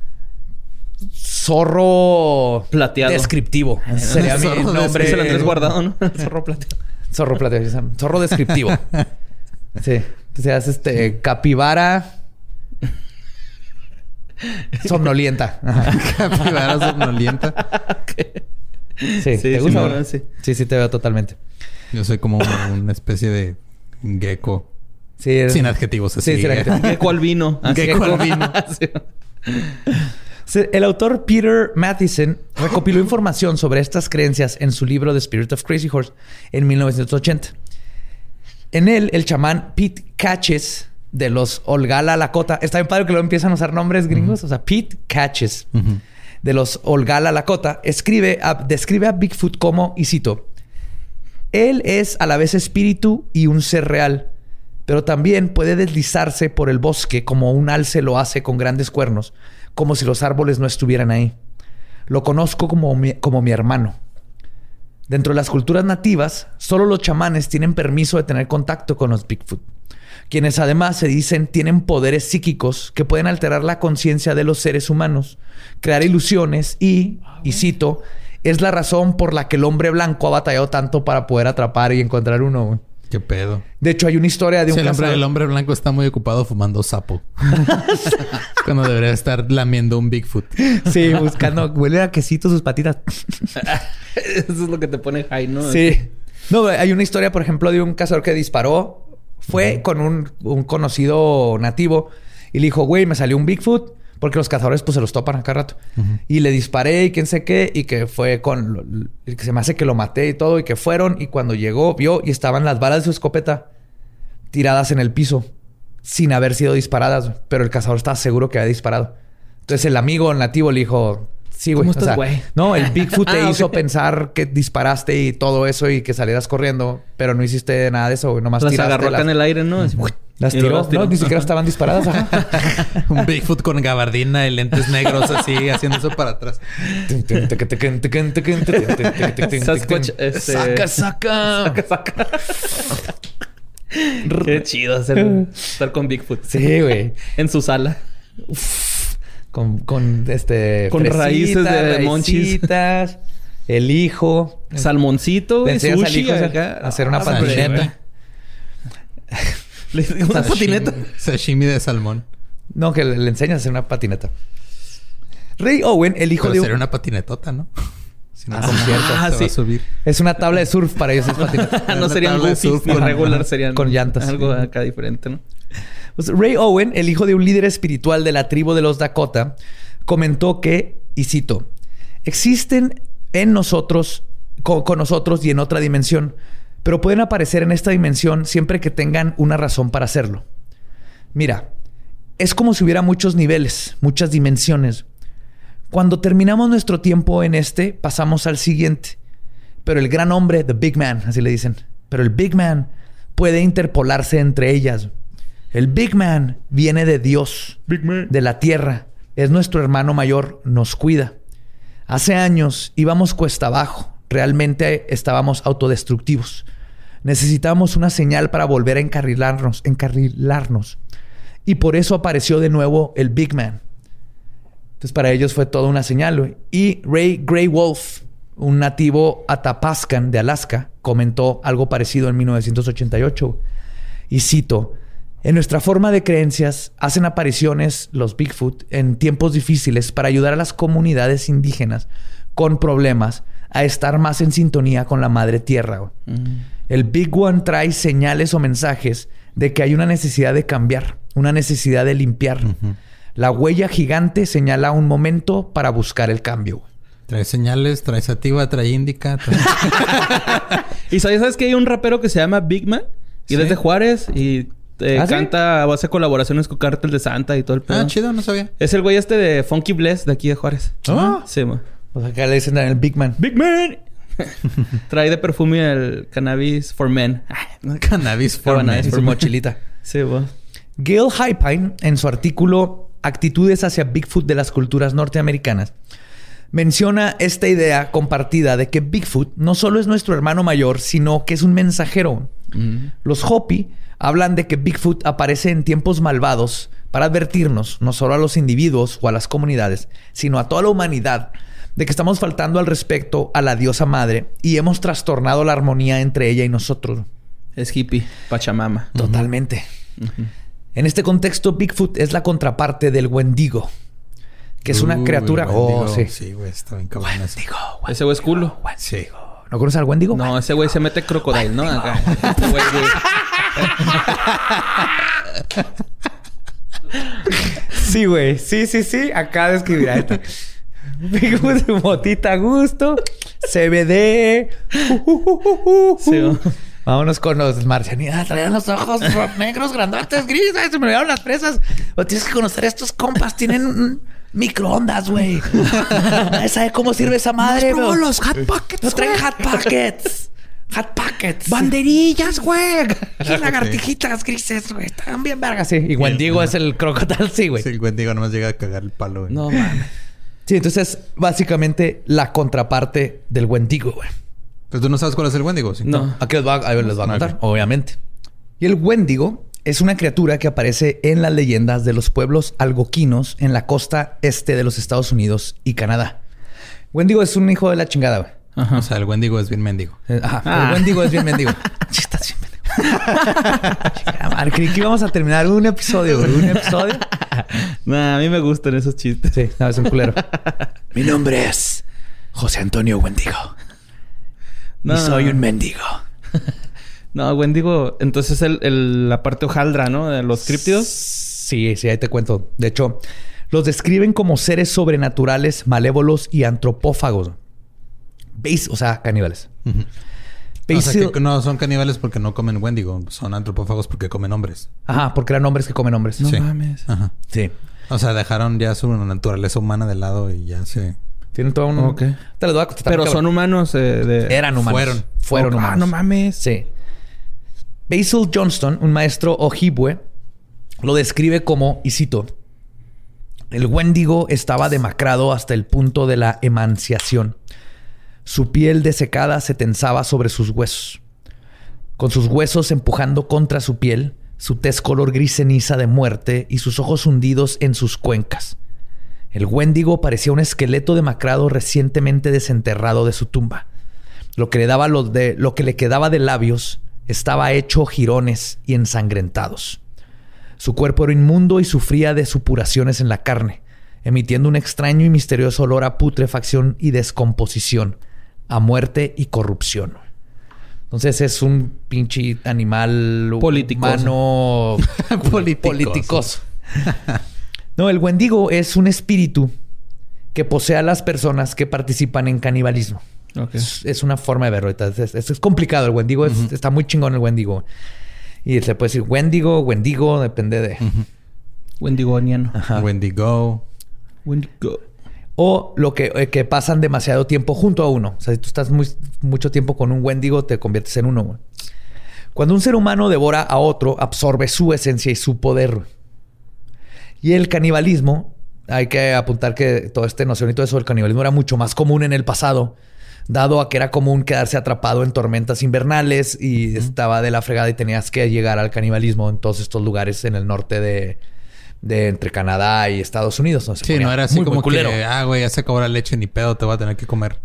zorro Plateado. descriptivo. Sería mi Zorro nombre. Es el Andrés guardado, ¿no? Zorro plateado. Zorro plateado. Zorro descriptivo. sí. Se hace este capibara somnolienta. Capibara somnolienta. Sí, Sí, ¿te sí, gusta? me- sí. sí, sí, te veo totalmente. Yo soy como una, una especie de gecko. Sí, Sin adjetivos así. Sí, sin adjetivos. Gecko albino. Así. Gecko albino. El autor Peter Matheson recopiló información sobre estas creencias en su libro The Spirit of Crazy Horse en 1980. En él, el chamán Pete Catches de los Olgala Lakota. Está bien padre que luego empiezan a usar nombres gringos. O sea, Pete Catches de los Olgala Lakota escribe a- describe a Bigfoot como, y cito, él es a la vez espíritu y un ser real, pero también puede deslizarse por el bosque como un alce lo hace con grandes cuernos, como si los árboles no estuvieran ahí. Lo conozco como mi, como mi hermano. Dentro de las culturas nativas, solo los chamanes tienen permiso de tener contacto con los Bigfoot, quienes además se dicen tienen poderes psíquicos que pueden alterar la conciencia de los seres humanos, crear ilusiones y, y cito, es la razón por la que el hombre blanco ha batallado tanto para poder atrapar y encontrar uno, güey. Qué pedo. De hecho, hay una historia de un Sí, el, hombre, cazador- el hombre blanco está muy ocupado fumando sapo. Cuando debería estar lamiendo un Bigfoot. Sí, buscando. Huele a quesito sus patitas. Eso es lo que te pone high, ¿no? Sí. No, hay una historia, por ejemplo, de un cazador que disparó. Fue con un, un conocido nativo y le dijo, güey, me salió un Bigfoot. Porque los cazadores pues se los topan acá rato. Y le disparé y quién sé qué. Y que fue con... lo- que se me hace que lo maté y todo. Y que fueron. Y cuando llegó, vio y estaban las balas de su escopeta tiradas en el piso. Sin haber sido disparadas. Pero el cazador estaba seguro que había disparado. Entonces el amigo nativo le dijo... Sí, güey. ¿Cómo o estás, sea, güey? no, el Bigfoot te Ah, hizo pensar que disparaste y todo eso y que salieras corriendo, pero no hiciste nada de eso, güey. Nomás Las tiraste agarró acá las, en el aire, ¿no? Las tiró. las tiró. No, ni siquiera estaban disparadas. Ajá. Un Bigfoot con gabardina y lentes negros así, haciendo eso para atrás. Sasquatch, este... Saca, saca. Saca, saca. Qué chido hacer, estar con Bigfoot. Sí, güey. En su sala. Con, con este. Con raíces de monchis. El hijo. Salmoncito, Le enseñas al Sushi hijo acá. a hacer una Ah, patineta. Le- Una patineta. Sashimi de salmón. No, que le, le enseñas a hacer una patineta. Ray Owen, el hijo Pero de un- sería una patinetota, ¿no? Si no, Ah, ¿cómo cierto. se va a subir? Es una tabla de surf para ellos es patineta. no serían de goofies surf ni con- regular, serían con llantas. Algo acá diferente, ¿no? Pues Ray Owen, el hijo de un líder espiritual de la tribu de los Dakota, comentó que, y cito, existen en nosotros, co- con, nosotros y en otra dimensión, pero pueden aparecer en esta dimensión siempre que tengan una razón para hacerlo. Mira, es como si hubiera muchos niveles, muchas dimensiones. Cuando terminamos nuestro tiempo en este, pasamos al siguiente. Pero el gran hombre, the big man, así le dicen, pero el big man puede interpolarse entre ellas. El big man viene de Dios, de la tierra. Es nuestro hermano mayor, nos cuida. Hace años íbamos cuesta abajo. Realmente estábamos autodestructivos. Necesitábamos una señal para volver a encarrilarnos, encarrilarnos. Y por eso apareció de nuevo el Big Man. Entonces para ellos fue toda una señal. Y Ray Grey Wolf, un nativo atapascan de Alaska, comentó algo parecido en 1988. Y cito, en nuestra forma de creencias hacen apariciones los Bigfoot en tiempos difíciles para ayudar a las comunidades indígenas con problemas a estar más en sintonía con la madre tierra. güey. El Big One trae señales o mensajes de que hay una necesidad de cambiar, una necesidad de limpiar. La huella gigante señala un momento para buscar el cambio. Trae señales, trae sativa, trae índica. trae- Y sabes, ¿sabes que hay un rapero que se llama Big Man? Y Sí. desde Juárez y eh, ¿Ah, sí? canta, hace colaboraciones con Cártel de Santa y todo el pedo. ah, chido, no sabía. Es el güey este de Funky Bless de aquí de Juárez. Ah. Sí. O sea, acá le dicen el Big Man. Big Man. Trae de perfume el cannabis for men. Cannabis for Cannabis men. En su mochilita. Sí, bo. Gail Hypine, en su artículo Actitudes hacia Bigfoot de las culturas norteamericanas, menciona esta idea compartida de que Bigfoot no solo es nuestro hermano mayor, sino que es un mensajero. Los Hopi hablan de que Bigfoot aparece en tiempos malvados para advertirnos, no solo a los individuos o a las comunidades, sino a toda la humanidad, de que estamos faltando al respecto a la diosa madre y hemos trastornado la armonía entre ella y nosotros. Es hippie, Pachamama. Totalmente. En este contexto, Bigfoot es la contraparte del Wendigo, que es una Uh, criatura. Oh, sí. Sí, güey, está bien cabrón. Ese güey es culo. Sí. ¿No conoces al Wendigo? No, ese güey se mete crocodile, ¿no? Acá. Este güey, güey. Sí, güey. Sí, sí, sí. Acá describirá esta. Bigfoot, motita a gusto. CBD. Sí, ¿no? Vámonos con los marcianitas. Traían los ojos ro- negros, grandotes, grises. Se me olvidaron las presas. Tienes que conocer a estos compas. Tienen microondas, güey. Nadie sabe cómo sirve esa madre, bro. los Hot Pockets, Nos traen güey. hot pockets. Hot pockets. Banderillas, güey. Las lagartijitas grises, güey. Están bien vergas, sí. Y Wendigo es el crocodile, sí, güey. Sí, el Wendigo nomás llega a cagar el palo, güey. No mames. Sí, entonces básicamente la contraparte del Wendigo, güey. Pues tú no sabes cuál es el Wendigo, ¿sí? No. Aquí les va, ahí les va a contar, obviamente. Y el Wendigo es una criatura que aparece en las leyendas de los pueblos algoquinos en la costa este de los Estados Unidos y Canadá. Wendigo es un hijo de la chingada, güey. O sea, el Wendigo es bien mendigo. Eh, Ajá. Ah. El Wendigo es bien mendigo. Estás bien mendigo. Creí que íbamos a terminar un episodio, güey. Un episodio. Nah, a mí me gustan esos chistes. Sí, no, es un culero. Mi nombre es José Antonio Wendigo. No. Y soy un mendigo. No, Wendigo, entonces el, el- la parte hojaldra, ¿no? De los críptidos. Sí, sí, ahí te cuento. De hecho, los describen como seres sobrenaturales, malévolos y antropófagos. ¿Veis? O sea, caníbales. O sea, Basil- que no son caníbales porque no comen Wendigo. Son antropófagos porque comen hombres. Ajá, porque eran hombres que comen hombres. No Sí. mames. Ajá. Sí. O sea, dejaron ya su naturaleza humana de lado y ya se... Tienen todo un... Ok. Te los voy a contestar. Pero son humanos eh, de... Eran humanos. Fueron. Fueron Oh, humanos. Ah, no mames. Sí. Basil Johnston, un maestro ojibwe, lo describe como, y cito, el Wendigo estaba demacrado hasta el punto de la emanciación. Su piel desecada se tensaba sobre sus huesos. Con sus huesos empujando contra su piel, su tez color gris ceniza de muerte y sus ojos hundidos en sus cuencas. El Wendigo parecía un esqueleto demacrado recientemente desenterrado de su tumba. Lo que le daba lo, de, lo que le quedaba de labios estaba hecho jirones y ensangrentados. Su cuerpo era inmundo y sufría de supuraciones en la carne, emitiendo un extraño y misterioso olor a putrefacción y descomposición, a muerte y corrupción. Entonces es un pinche animal Politicoso. humano Politicoso. No, el Wendigo es un espíritu que posee a las personas que participan en canibalismo. Es, es una forma de verlo. Es, es- es complicado. El Wendigo es- está muy chingón el Wendigo. Y se puede decir Wendigo, Wendigo, depende de... Wendigoniano. Wendigo. Wendigo. O lo que, eh, que pasan demasiado tiempo junto a uno. O sea, si tú estás muy- mucho tiempo con un Wendigo, te conviertes en uno. güey. Cuando un ser humano devora a otro, absorbe su esencia y su poder. güey. Y el canibalismo, hay que apuntar que toda esta noción y todo eso del canibalismo era mucho más común en el pasado, dado a que era común quedarse atrapado en tormentas invernales y estaba de la fregada y tenías que llegar al canibalismo en todos estos lugares en el norte de, de entre Canadá y Estados Unidos. donde se Sí, no era así muy, muy como culero. que... Ah, güey, ya se acabó la leche. Ni pedo, te voy a tener que comer.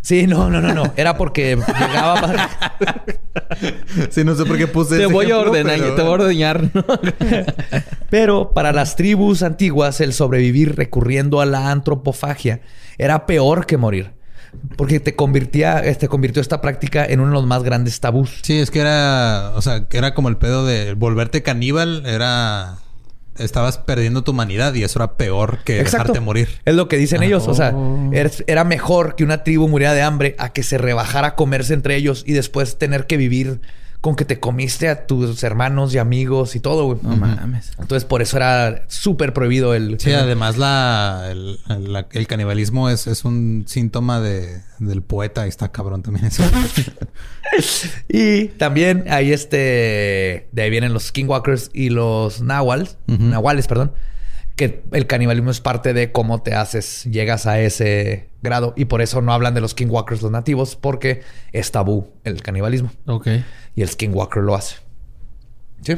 Sí, no, no, no, no. Era porque llegaba para... Sí, no sé por qué puse Te ese voy a ordenar, pero- te voy a ordeñar. ¿no? Pero para las tribus antiguas, el sobrevivir recurriendo a la antropofagia era peor que morir. Porque te convertía, este, convirtió esta práctica en uno de los más grandes tabús. Sí, es que era... O sea, que era como el pedo de volverte caníbal. Era... Estabas perdiendo tu humanidad y eso era peor que dejarte morir. Es lo que dicen Ah, ellos. O sea, oh. era, era mejor que una tribu muriera de hambre a que se rebajara a comerse entre ellos y después tener que vivir con que te comiste a tus hermanos y amigos y todo, güey. No mames. Entonces, por eso era súper prohibido el... Sí, además la, el, la- el canibalismo es, es un síntoma de, del poeta y está cabrón también eso. Y también hay este... De ahí vienen los skinwalkers y los nahuals. Nahuales, perdón. Que el canibalismo es parte de cómo te haces, llegas a ese grado. Y por eso no hablan de los skinwalkers los nativos, porque es tabú el canibalismo. Ok. Y el skinwalker lo hace. ¿Sí?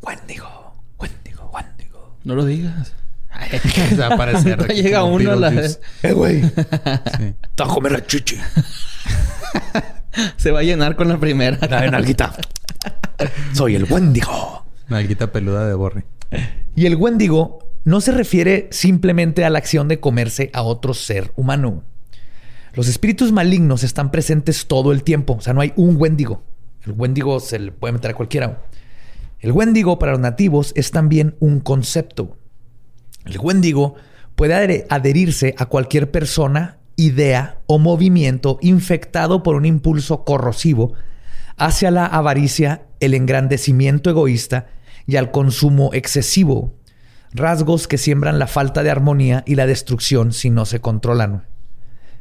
Wendigo, Wendigo, Wendigo. No lo digas. Se va a aparecer aquí Llega uno a la. Eh, güey. Sí. A comer la chichi. Se va a llenar con la primera. La nalguita. Soy el Wendigo. Nalguita peluda de Borre. Y el Wendigo no se refiere simplemente a la acción de comerse a otro ser humano. Los espíritus malignos están presentes todo el tiempo. O sea, no hay un Wendigo. El Wendigo se le puede meter a cualquiera. El Wendigo para los nativos es también un concepto. El Wendigo puede adher- adherirse a cualquier persona, idea o movimiento infectado por un impulso corrosivo hacia la avaricia, el engrandecimiento egoísta y al consumo excesivo. Rasgos que siembran la falta de armonía y la destrucción si no se controlan.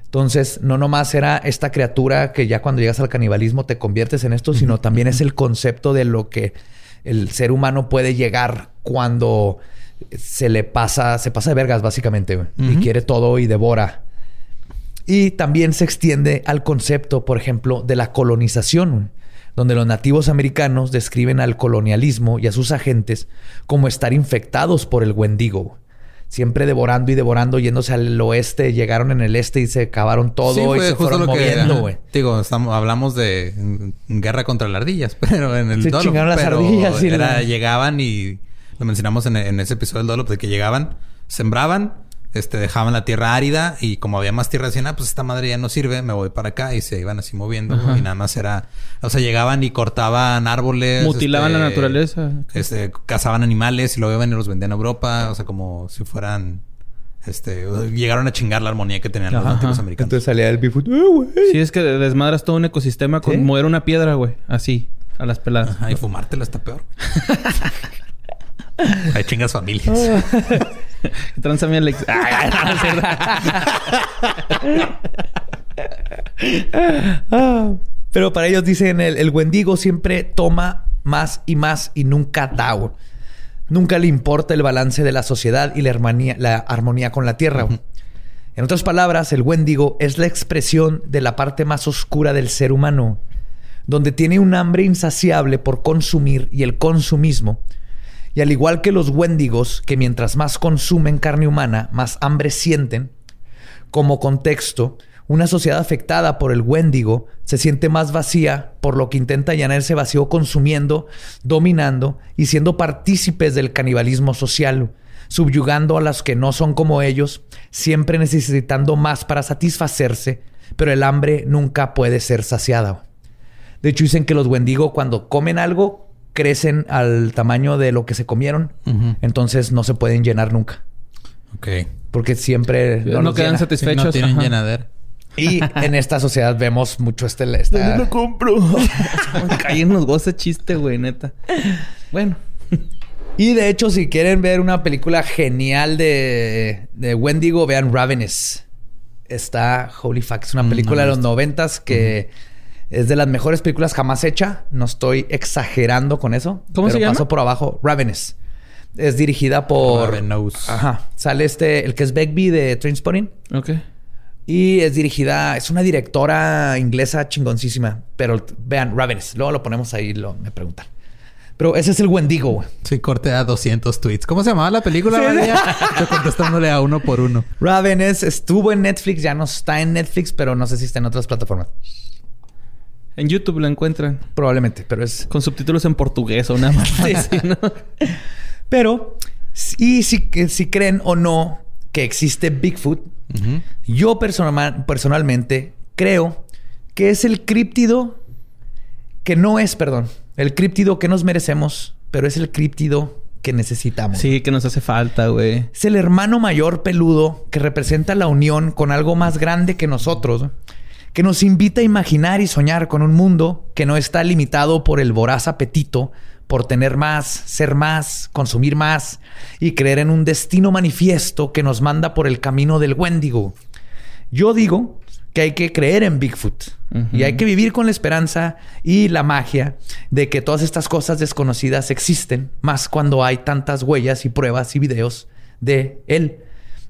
Entonces, no nomás era esta criatura que ya cuando llegas al canibalismo te conviertes en esto, sino también es el concepto de lo que el ser humano puede llegar cuando se le pasa, se pasa de vergas básicamente, y quiere todo y devora. Y también se extiende al concepto, por ejemplo, de la colonización, donde los nativos americanos describen al colonialismo y a sus agentes como estar infectados por el Wendigo. siempre devorando y devorando, yéndose al oeste, llegaron en el este y se cavaron todo Sí, y se fueron moviendo, güey. digo, estamos, hablamos de guerra contra las ardillas, pero en el Se Dolo, chingaron las ardillas y era- la- llegaban y lo mencionamos en, en ese episodio del Dolo, de que llegaban, sembraban, este, dejaban la tierra árida y como había más tierra decían, ah, pues esta madre ya no sirve, me voy para acá y se iban así moviendo y nada más era, o sea, llegaban y cortaban árboles, Mutilaban este, la naturaleza. este, cazaban animales y luego iban y los vendían a Europa, o sea, como si fueran, este, llegaron a chingar la armonía que tenían los Ajá. nativos americanos. Entonces salía el Bigfoot. "Eh, güey". Sí, es que desmadras todo un ecosistema con ¿Sí? mover una piedra, güey. Así, a las peladas. Ajá, y fumártela está peor. Hay chingas familias. Transa mi Alex. Ay, no, es cierto. Ah, pero para ellos dicen el, el Wendigo siempre toma más y más y nunca da. güey. Nunca le importa el balance de la sociedad y la armonía, la armonía con la tierra. güey. En otras palabras, el Wendigo es la expresión de la parte más oscura del ser humano, donde tiene un hambre insaciable por consumir y el consumismo. Y al igual que los Wendigos, que mientras más consumen carne humana, más hambre sienten, como contexto, una sociedad afectada por el Wendigo se siente más vacía, por lo que intenta llenar ese vacío consumiendo, dominando y siendo partícipes del canibalismo social, subyugando a las que no son como ellos, siempre necesitando más para satisfacerse, pero el hambre nunca puede ser saciada. De hecho, dicen que los Wendigo cuando comen algo crecen al tamaño de lo que se comieron, entonces no se pueden llenar nunca, Ok. porque siempre No, quedan llena. Sí, satisfechos. no tienen Ajá. llenadera. Y en esta sociedad vemos mucho este... Esta... compro. Caí en los goces chiste, güey, neta. Bueno. Y de hecho, si quieren ver una película genial de, de Wendigo, vean Ravenous. Está Holy Fuck. Es una Mm, película no la de los noventas que es de las mejores películas jamás hecha. No estoy exagerando con eso. ¿Cómo pero se llama? Pasó por abajo. Ravenous. Es dirigida por... Ravenous. Ajá. Sale este... El que es Begbie de Trainspotting. Ok. Y es dirigida... Es una directora inglesa chingoncísima. Pero vean, Ravenous. Luego lo ponemos ahí. Lo, me preguntan. Pero ese es el Wendigo, güey. Sí, corte a 200 tweets. ¿Cómo se llamaba la película, María? Yo contestándole a uno por uno. Ravenous estuvo en Netflix, ya no está en Netflix, pero no sé si está en otras plataformas. En YouTube lo encuentran. Probablemente, pero es. Con subtítulos en portugués o una más. Sí. así, ¿no? Pero, y si, creen o no que existe Bigfoot, yo personal- personalmente creo que es el críptido que no es, perdón, el críptido que nos merecemos, pero es el críptido que necesitamos. Sí, que nos hace falta, güey. Es el hermano mayor peludo que representa la unión con algo más grande que nosotros, que nos invita a imaginar y soñar con un mundo que no está limitado por el voraz apetito, por tener más, ser más, consumir más y creer en un destino manifiesto que nos manda por el camino del Wendigo. Yo digo que hay que creer en Bigfoot y hay que vivir con la esperanza y la magia de que todas estas cosas desconocidas existen, más cuando hay tantas huellas y pruebas y videos de él.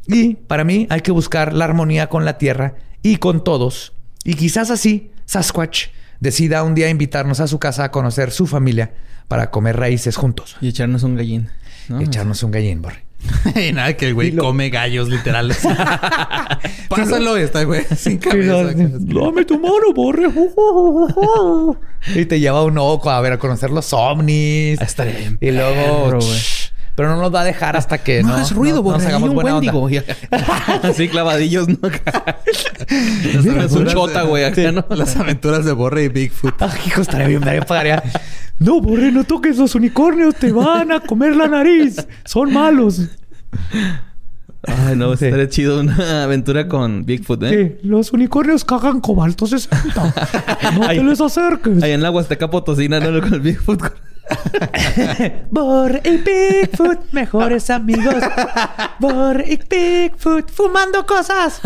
Y para mí hay que buscar la armonía con la tierra y con todos. Y quizás así Sasquatch decida un día invitarnos a su casa a conocer su familia para comer raíces juntos. Y echarnos un gallín. ¿no? Y echarnos un gallín, Borre. y nada, que el güey lo- come gallos literales. Pásalo, está güey sin cabeza. Dame tu mano, borre. y te lleva un oco a ver, a conocer los ovnis. Ah, estaría bien Y luego. perro. Pero no nos va a dejar hasta que No no, hagas ruido, no, borre. nos hagamos buena onda. Wendigo. Así clavadillos, ¿no? es un chota, güey. Acá, ¿no? Las aventuras de Borre y Bigfoot. Ay, hijo, estaría bien, me pagaría. No, borre, no toques los unicornios, te van a comer la nariz. Son malos. Ay, no, estaría chido una aventura con Bigfoot, ¿eh? Sí, los unicornios cagan cobalto 60. No Ay. te les acerques. Ahí en la Huasteca Potosina, ¿no? Con el Bigfoot. Borre y Bigfoot, mejores amigos. Borre y Bigfoot, fumando cosas.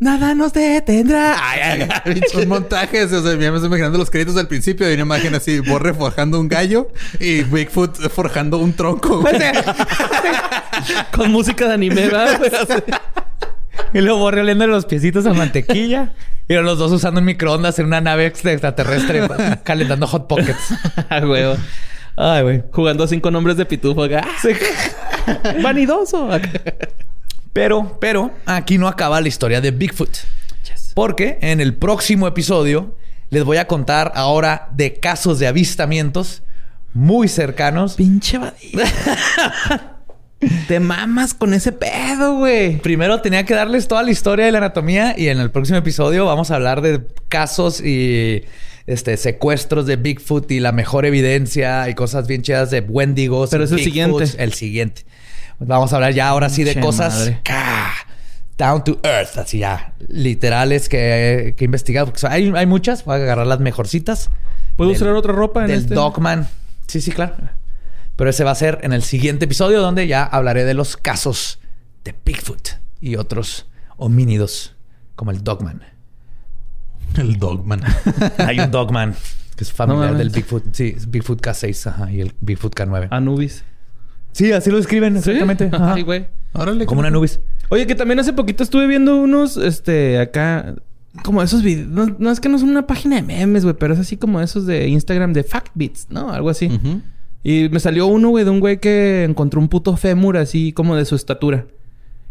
Nada nos detendrá. Ay, ay, Son montajes, o sea, ya me estoy imaginando los créditos al principio de una imagen así, Borre forjando un gallo y Bigfoot forjando un tronco. güey. Con música de anime, ¿verdad? Y luego Borre oliendo los piecitos a mantequilla. Y los dos usando un microondas en una nave extraterrestre calentando hot pockets. Ah, güey. Ay, güey. Jugando cinco nombres de pitufo acá. Vanidoso. Pero, pero, aquí no acaba la historia de Bigfoot. Porque en el próximo episodio les voy a contar ahora de casos de avistamientos muy cercanos. Pinche vadillo. Te mamas con ese pedo, güey. Primero tenía que darles toda la historia de la anatomía y en el próximo episodio vamos a hablar de casos y este secuestros de Bigfoot y la mejor evidencia y cosas bien chidas de Wendigos. Pero es el siguiente. El siguiente. Vamos a hablar ya ahora sí de Pinche cosas down to earth, así ya literales que, que investigar. Porque hay, hay muchas, voy a agarrar las mejorcitas. ¿Puedo Del- usar otra ropa en del este? Dogman. Sí, sí, claro. Pero ese va a ser en el siguiente episodio donde ya hablaré de los casos de Bigfoot y otros homínidos como el Dogman. El Dogman. Hay un Dogman que es familiar del Bigfoot. Sí, es Bigfoot K6 ajá, y el Bigfoot K9. Anubis. Sí, así lo escriben exactamente. Ajá. Ay, güey. Órale. Como una Anubis. Oye, que también hace poquito estuve viendo unos, este, acá, como esos videos. No, no es que no son una página de memes, güey, pero es así como esos de Instagram de Fact Beats, ¿no? Algo así. Ujú. Y me salió uno, güey, de un güey que encontró un puto fémur así como de su estatura.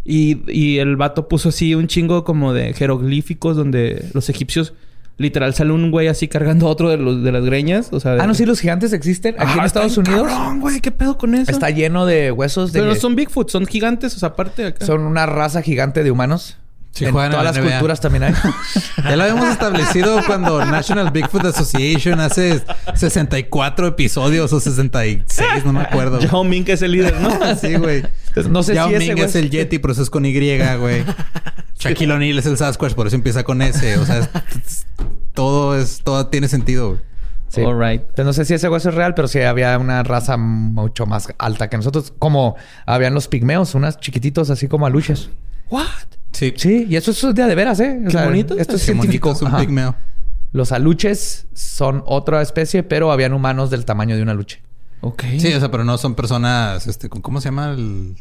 Y, y el vato puso así un chingo como de jeroglíficos donde los egipcios, literal, sale un güey así cargando a otro de, los, de las greñas. O sea, de- Ah, no, sí, los gigantes existen aquí Ajá, en Estados está bien Unidos. Cabrón, güey, ¿qué pedo con eso? Está lleno de huesos de. Pero no son Bigfoot, son gigantes, o sea, aparte de acá. son una raza gigante de humanos. Sí, en todas la las NBA. culturas también hay. Ya lo habíamos establecido cuando National Bigfoot Association hace 64 episodios o 66, no me acuerdo. Yao Ming, que es el líder, ¿no? sí, güey. No sé Yao si Ming es el Yeti, pero eso es con Y, güey. Shaquille O'Neal es el Sasquatch, por eso empieza con S. O sea, es- es- todo es, todo tiene sentido, güey. Sí. All right. Entonces, no sé si ese hueso es real, pero sí había una raza mucho más alta que nosotros. Como habían los pigmeos, unas chiquititos así como aluches. What? Sí. Sí, y eso es de, de veras, ¿eh? O Qué bonito. Esto es Qué bonito, científico. es un pigmeo. Los aluches son otra especie, pero habían humanos del tamaño de un aluche. Ok. Sí, o sea, pero no son personas, este, ¿cómo se llama el...?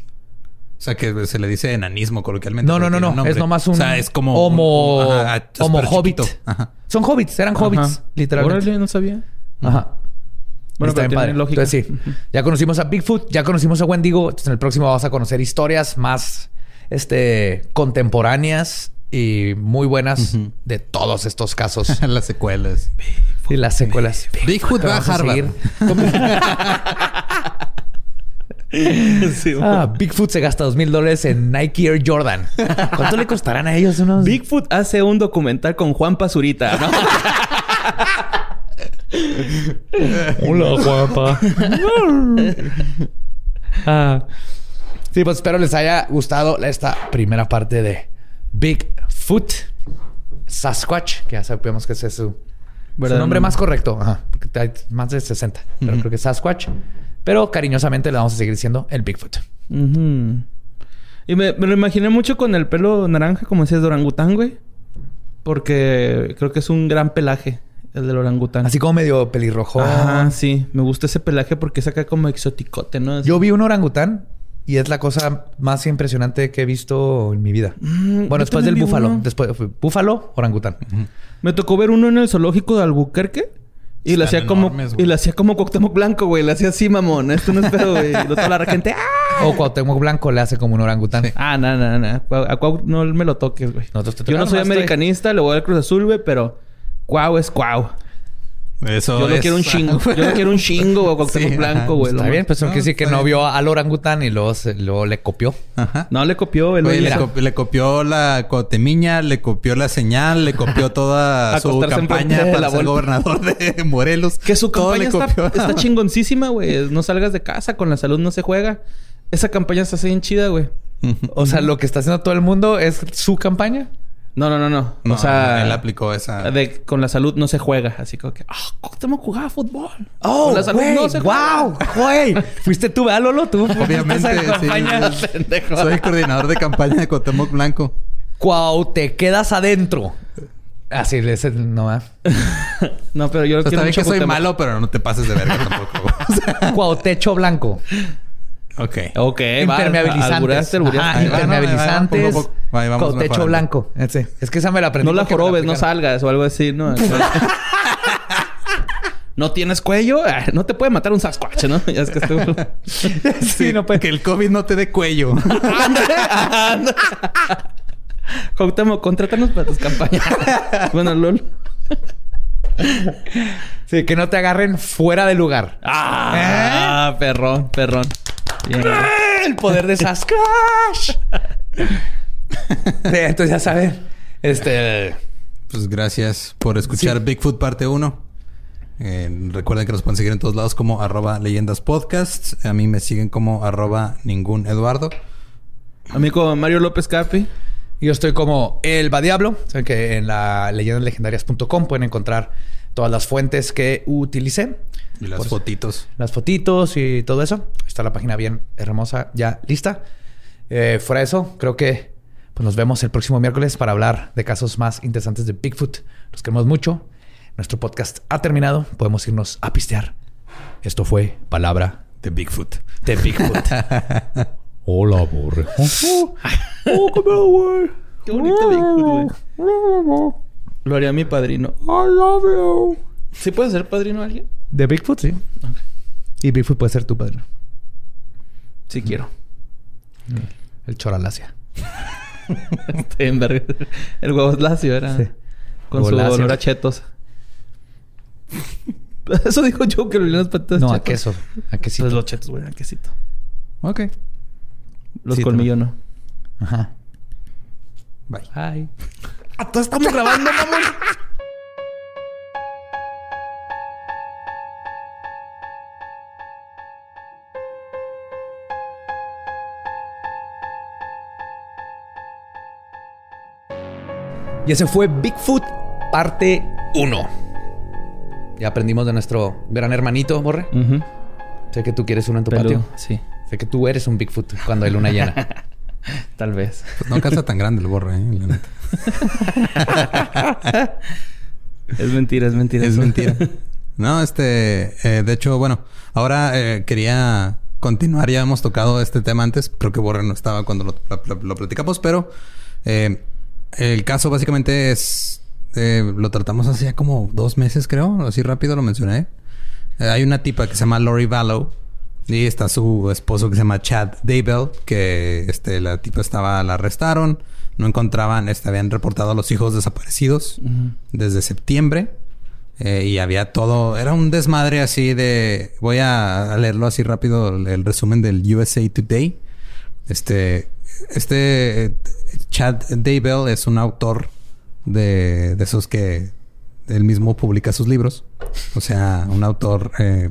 O sea, que se le dice enanismo coloquialmente. No, no, no, no. Es nomás un O sea, es como... homo, un- ajá, homo hobbit. Ajá. Son hobbits, eran Ajá. hobbits, literalmente. Órale, no sabía. Ajá. Bueno, Está pero bien tiene lógica. Entonces sí, ya conocimos a Bigfoot, ya conocimos a Wendigo. Entonces en el próximo vamos a conocer historias más este, contemporáneas y muy buenas de todos estos casos Las secuelas. y las secuelas. Bigfoot va a Harvard. Sí, Ah, Bigfoot se gasta dos mil dólares en Nike Air Jordan. ¿Cuánto le costarán a ellos unos? Bigfoot hace un documental con Juan Pazurita, ¿no? Hola, guapa. ah, Sí, pues espero les haya gustado esta primera parte de Bigfoot Sasquatch, que ya sabemos que ese es su, su nombre más correcto. Ajá, porque hay más de 60, pero creo que es Sasquatch. Pero cariñosamente le vamos a seguir diciendo el Bigfoot. Y me, me lo imaginé mucho con el pelo naranja, como decías, de orangután, güey. Porque creo que es un gran pelaje, el del orangután. Así como medio pelirrojo. Ah, sí. Me gusta ese pelaje porque saca como exoticote, ¿no? Yo vi un orangután y es la cosa más impresionante que he visto en mi vida. Mm, bueno, después del búfalo. uno. Después fue búfalo, orangután. Me tocó ver uno en el zoológico de Albuquerque. Y le Están hacía como... güey. y le hacía como Cuauhtémoc Blanco, güey. Le hacía así, mamón. Esto no es pedo, güey. Y luego toda la gente... ¡Ah! O Cuauhtémoc Blanco le hace como un orangután. Ah, no, no, no. A Cuau no me lo toques, güey. Yo no soy estoy- americanista, le voy al Cruz Azul, güey, pero Cuau es Cuau. Eso Yo no es- quiero un chingo. Yo no quiero un chingo, güey, Cuauhtémoc Sí, Blanco, güey. Está lo bien, pues No, quiere decir que no vio al orangután y luego, se- luego le copió. Ajá. No, le copió, él lo Oye, le, copió la cotemiña, le copió la señal, le copió toda su campaña de para la ser gobernador de Morelos. Que su campaña le está, copió. está chingoncísima, güey. No salgas de casa, con la salud no se juega. Esa campaña está bien chida, güey. O sea, lo que está haciendo todo el mundo es su campaña. No, no, no, no. No, o sea, él aplicó esa. de, con la salud no se juega. Así como que, ah, ¿cómo jugaba fútbol? Oh, con la salud güey, no se juega. wow, güey. Fuiste tú, ¿verdad, Lolo? Tú Obviamente, sí. campaña. Soy coordinador de campaña de Cuauhtémoc Blanco. Cuau, te quedas adentro. Así es el no. ¿eh? No, pero yo O sea, quiero mucho que soy Cuauhtémoc. malo, pero no te pases de verga tampoco. Cuautecho blanco. Ok. Ok. Impermeabilizantes. Ajá, impermeabilizantes. ahí vamos Cuautecho mejorando. blanco. Ese. Es que esa me la aprendí. No la jorobes, no salgas o algo así, ¿no? ¿No tienes cuello? Ah, no te puede matar un Sasquatch, ¿no? Ya es que estuvo... Sí, no puede. Que el COVID no te dé cuello. Cuauhtémoc, contrátanos para tus campañas. bueno, LOL. Sí, que no te agarren fuera de lugar. Ah, perrón, perrón. Bien. El poder de Sasquatch. Sí, entonces ya saben. Este. Pues gracias por escuchar Bigfoot parte 1. Eh, recuerden que nos pueden seguir en todos lados como arroba leyendas podcasts. A mí me siguen como arroba ningún Eduardo. Amigo Mario López Capi. Yo estoy como El Va Diablo. Saben que en la leyendaslegendarias.com pueden encontrar todas las fuentes que utilicé. Y las Por- fotitos. Las fotitos y todo eso. Está la página bien hermosa, ya lista. Eh, fuera de eso, creo que pues nos vemos el próximo miércoles para hablar de casos más interesantes de Bigfoot. Los queremos mucho. Nuestro podcast ha terminado. Podemos irnos a pistear. Esto fue Palabra De Bigfoot. de Bigfoot. Hola, borre. Qué bonito Bigfoot, güey. Lo haría mi padrino. I love you. ¿Sí puede ser padrino alguien? De Bigfoot, sí. Y Bigfoot puede ser tu padre. Sí quiero. El Choralacia. Verga. El huevo lacio era. Sí. Con Huevo su lacio. olor a chetos. Eso dijo yo que olían las patas. No, a queso. A quesito. Pues los chetos, güey, a quesito. Ok. Los Sí, colmillos no. Ajá. Bye. Ay. Ah, todos estamos grabando, mamón. Y ese fue Bigfoot parte 1. Ya aprendimos de nuestro gran hermanito, Borre. Sé que tú quieres uno en tu patio. Sí, Sé que tú eres un Bigfoot cuando hay luna llena. tal vez. Pues no calza tan grande el borre, ¿eh? La neta. Es mentira, es mentira. Es mentira. No, este... eh, de hecho, bueno. Ahora eh, quería continuar. Ya hemos tocado este tema antes. Creo que Borre no estaba cuando lo, platicamos. Pero... eh, el caso básicamente es... eh, lo tratamos hace como dos meses, creo. Así rápido lo mencioné. Hay una tipa que se llama Lori Vallow. Y está su esposo que se llama Chad Daybell. Que este, la tipa estaba... La arrestaron. No encontraban... Este, habían reportado a los hijos desaparecidos. Desde septiembre. Eh, y había todo... Era un desmadre así de... Voy a, leerlo así rápido. El, el resumen del USA Today. Este... Este... eh, Chad Daybell es un autor de, de esos que él mismo publica sus libros. O sea, un autor eh,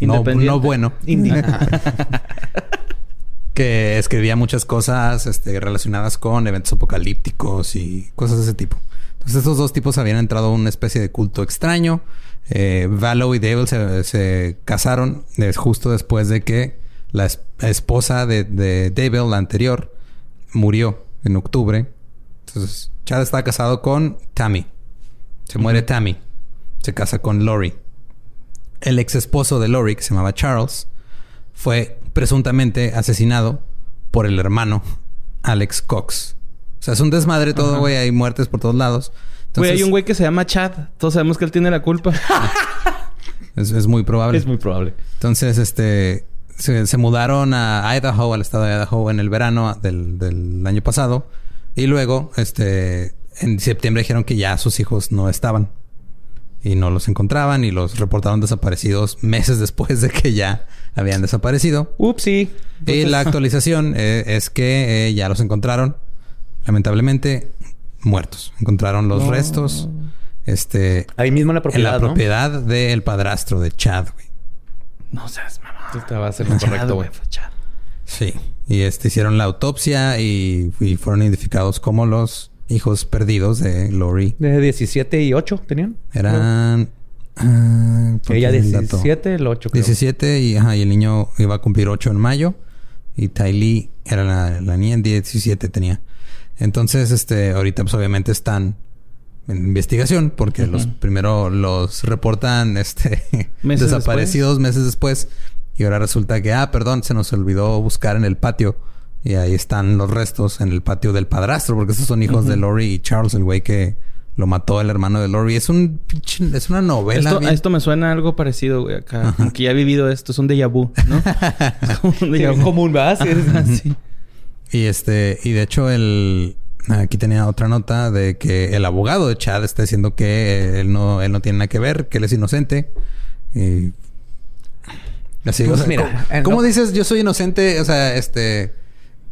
no, bueno. que escribía muchas cosas este, relacionadas con eventos apocalípticos y cosas de ese tipo. Entonces estos dos tipos habían entrado a una especie de culto extraño. Eh, Vallow y Dable se, se casaron eh, justo después de que la es- esposa de, de Dable, la anterior, murió en octubre. Entonces Chad estaba casado con Tammy. Se muere Tammy. Se casa con Lori. El ex esposo de Lori, que se llamaba Charles, fue presuntamente asesinado por el hermano Alex Cox. O sea, es un desmadre todo, güey. Hay muertes por todos lados. Güey, hay un güey que se llama Chad. Todos sabemos que él tiene la culpa. Es, es muy probable. es muy probable. Entonces, este... Se, se mudaron a Idaho, al estado de Idaho, en el verano del, del año pasado. Y luego, este... En septiembre dijeron que ya sus hijos no estaban. Y no los encontraban y los reportaron desaparecidos meses después de que ya habían desaparecido. Upsi. Y la actualización eh, es que eh, ya los encontraron, lamentablemente, muertos. Encontraron los restos este, Ahí mismo en la en propiedad, la ¿no? propiedad del padrastro de Chad, güey. no seas mamá. Este va a ser lo correcto, güey. Sí. Y este hicieron la autopsia y, y fueron identificados como los hijos perdidos de Lori. De 17 y 8 tenían. Eran. ¿por Ella qué el dato? 17, el 8 creo. 17 y, ajá, y el niño iba a cumplir 8 en mayo. Y Tylee era la, la niña, 17 tenía. Entonces, este, ahorita pues obviamente están en investigación porque los primero los reportan este Meses desaparecidos meses después y ahora resulta que ah, perdón, se nos olvidó buscar en el patio y ahí están los restos en el patio del padrastro porque estos son hijos de Lori y Charles, el güey que lo mató el hermano de Lori. Es un pinche- es una novela. Esto, bien- esto me suena algo parecido, güey. Acá. Como que ya he vivido esto. Es un déjà vu, ¿no? es como un déjà vu. común, ¿verdad? Sí. Y este, y de hecho el aquí tenía otra nota de que el abogado de Chad está diciendo que él no, él no tiene nada que ver, que él es inocente. Y así, Pues o sea, mira, ¿cómo, dices yo soy inocente? O sea, este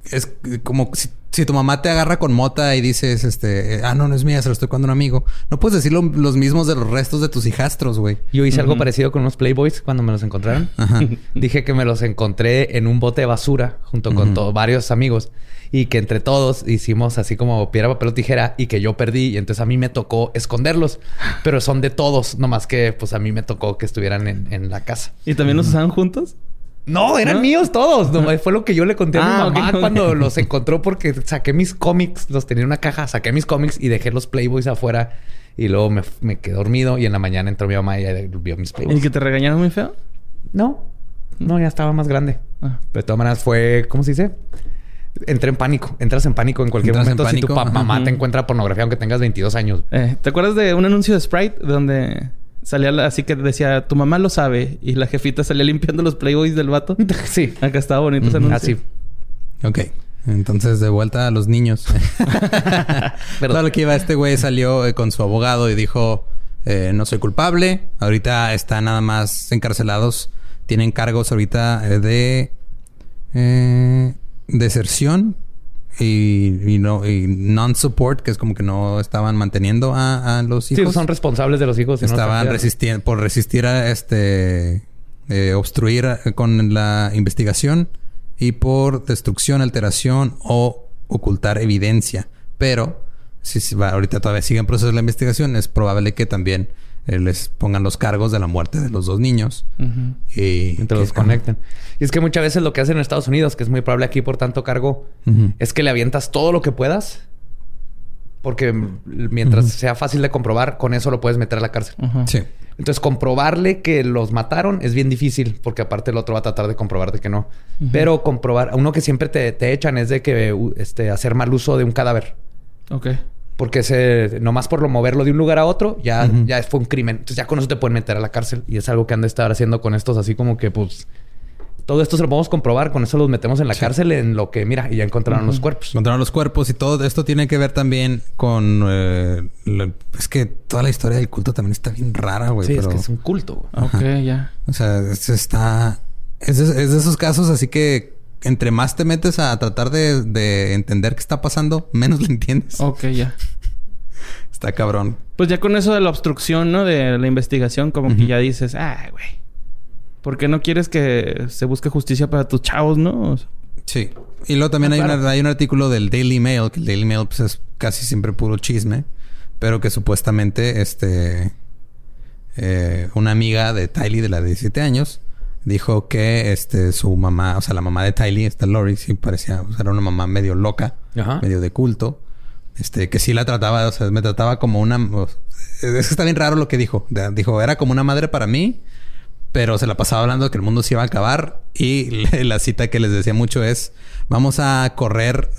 es como si, si tu mamá te agarra con mota y dices, este, ah, no, no es mía, se lo estoy cuando un amigo. No puedes decir lo- los mismos de los restos de tus hijastros, güey. Yo hice algo parecido con unos Playboys cuando me los encontraron. Dije que me los encontré en un bote de basura junto con varios amigos y que entre todos hicimos así como piedra, papel o tijera y que yo perdí y entonces a mí me tocó esconderlos, pero son de todos, nomás que pues a mí me tocó que estuvieran en, en la casa. ¿Y también los usaban juntos? No, eran ¿No? míos todos. Nomás fue lo que yo le conté a Ah, mi mamá ok, ok. cuando los encontró porque saqué mis cómics, los tenía en una caja, saqué mis cómics y dejé los Playboys afuera y luego me, me quedé dormido y en la mañana entró mi mamá y ella vio mis ¿Y Playboys. que te regañaron muy feo? No, no, ya estaba más grande. Ah. Pero de todas maneras fue, ¿cómo se dice? Entré en pánico. Entras en pánico en cualquier Entras en momento si tu ajá. mamá te encuentra pornografía aunque tengas 22 años. Eh, ¿Te acuerdas de un anuncio de Sprite donde salía así que decía tu mamá lo sabe y la jefita salía limpiando los playboys del vato? sí. Acá estaba bonito ese anuncio. Así. Ok. Entonces, de vuelta a los niños. Pero- Todo lo que iba, este güey salió eh, con su abogado y dijo: eh, No soy culpable. Ahorita están nada más encarcelados. Tienen cargos ahorita eh, de deserción y, y no y non-support, que es como que no estaban manteniendo a, a los Sí, hijos. son responsables de los hijos. Estaban resistiendo por resistir a este eh, obstruir con la investigación y por destrucción, alteración o ocultar evidencia. Pero si se va, ahorita todavía sigue en proceso la investigación, es probable que también eh, les pongan los cargos de la muerte de los dos niños y Y te los conecten. Y es que muchas veces lo que hacen en Estados Unidos, que es muy probable aquí por tanto cargo, es que le avientas todo lo que puedas. Porque mientras sea fácil de comprobar, con eso lo puedes meter a la cárcel. Sí. Entonces, comprobarle que los mataron es bien difícil, porque aparte el otro va a tratar de comprobarte que no. Pero comprobar, uno que siempre te, te echan es de que este, hacer mal uso de un cadáver. Ok. Porque ese, nomás por lo moverlo de un lugar a otro, ya, ya fue un crimen. Entonces ya con eso te pueden meter a la cárcel. Y es algo que han de estar haciendo con estos, así como que, pues, todo esto se lo podemos comprobar. Con eso los metemos en la cárcel en lo que, mira, y ya encontraron los cuerpos. Encontraron los cuerpos y todo esto tiene que ver también con... eh, es que toda la historia del culto también está bien rara, güey. Sí, pero... es que es un culto. güey. Ok, ya. O sea, es- está... Es es de esos casos así que entre más te metes a tratar de, de entender qué está pasando, menos le entiendes. Ok, ya. Está cabrón. Pues ya con eso de la obstrucción, ¿no? De la investigación, como que ya dices, ah, güey. ¿Por qué no quieres que se busque justicia para tus chavos, no? O sea, Sí. Y luego también hay, claro. una- hay un artículo del Daily Mail, que el Daily Mail pues, es casi siempre puro chisme, pero que supuestamente este eh, una amiga de Tylee de la de 17 años dijo que este su mamá, o sea, la mamá de Tylee, esta Lori, sí parecía, o sea, era una mamá medio loca, Ajá. medio de culto. Este, que sí la trataba, o sea, me trataba como una... es que está bien raro lo que dijo. Dijo, era como una madre para mí, pero se la pasaba hablando de que el mundo se iba a acabar. Y la cita que les decía mucho es, vamos a correr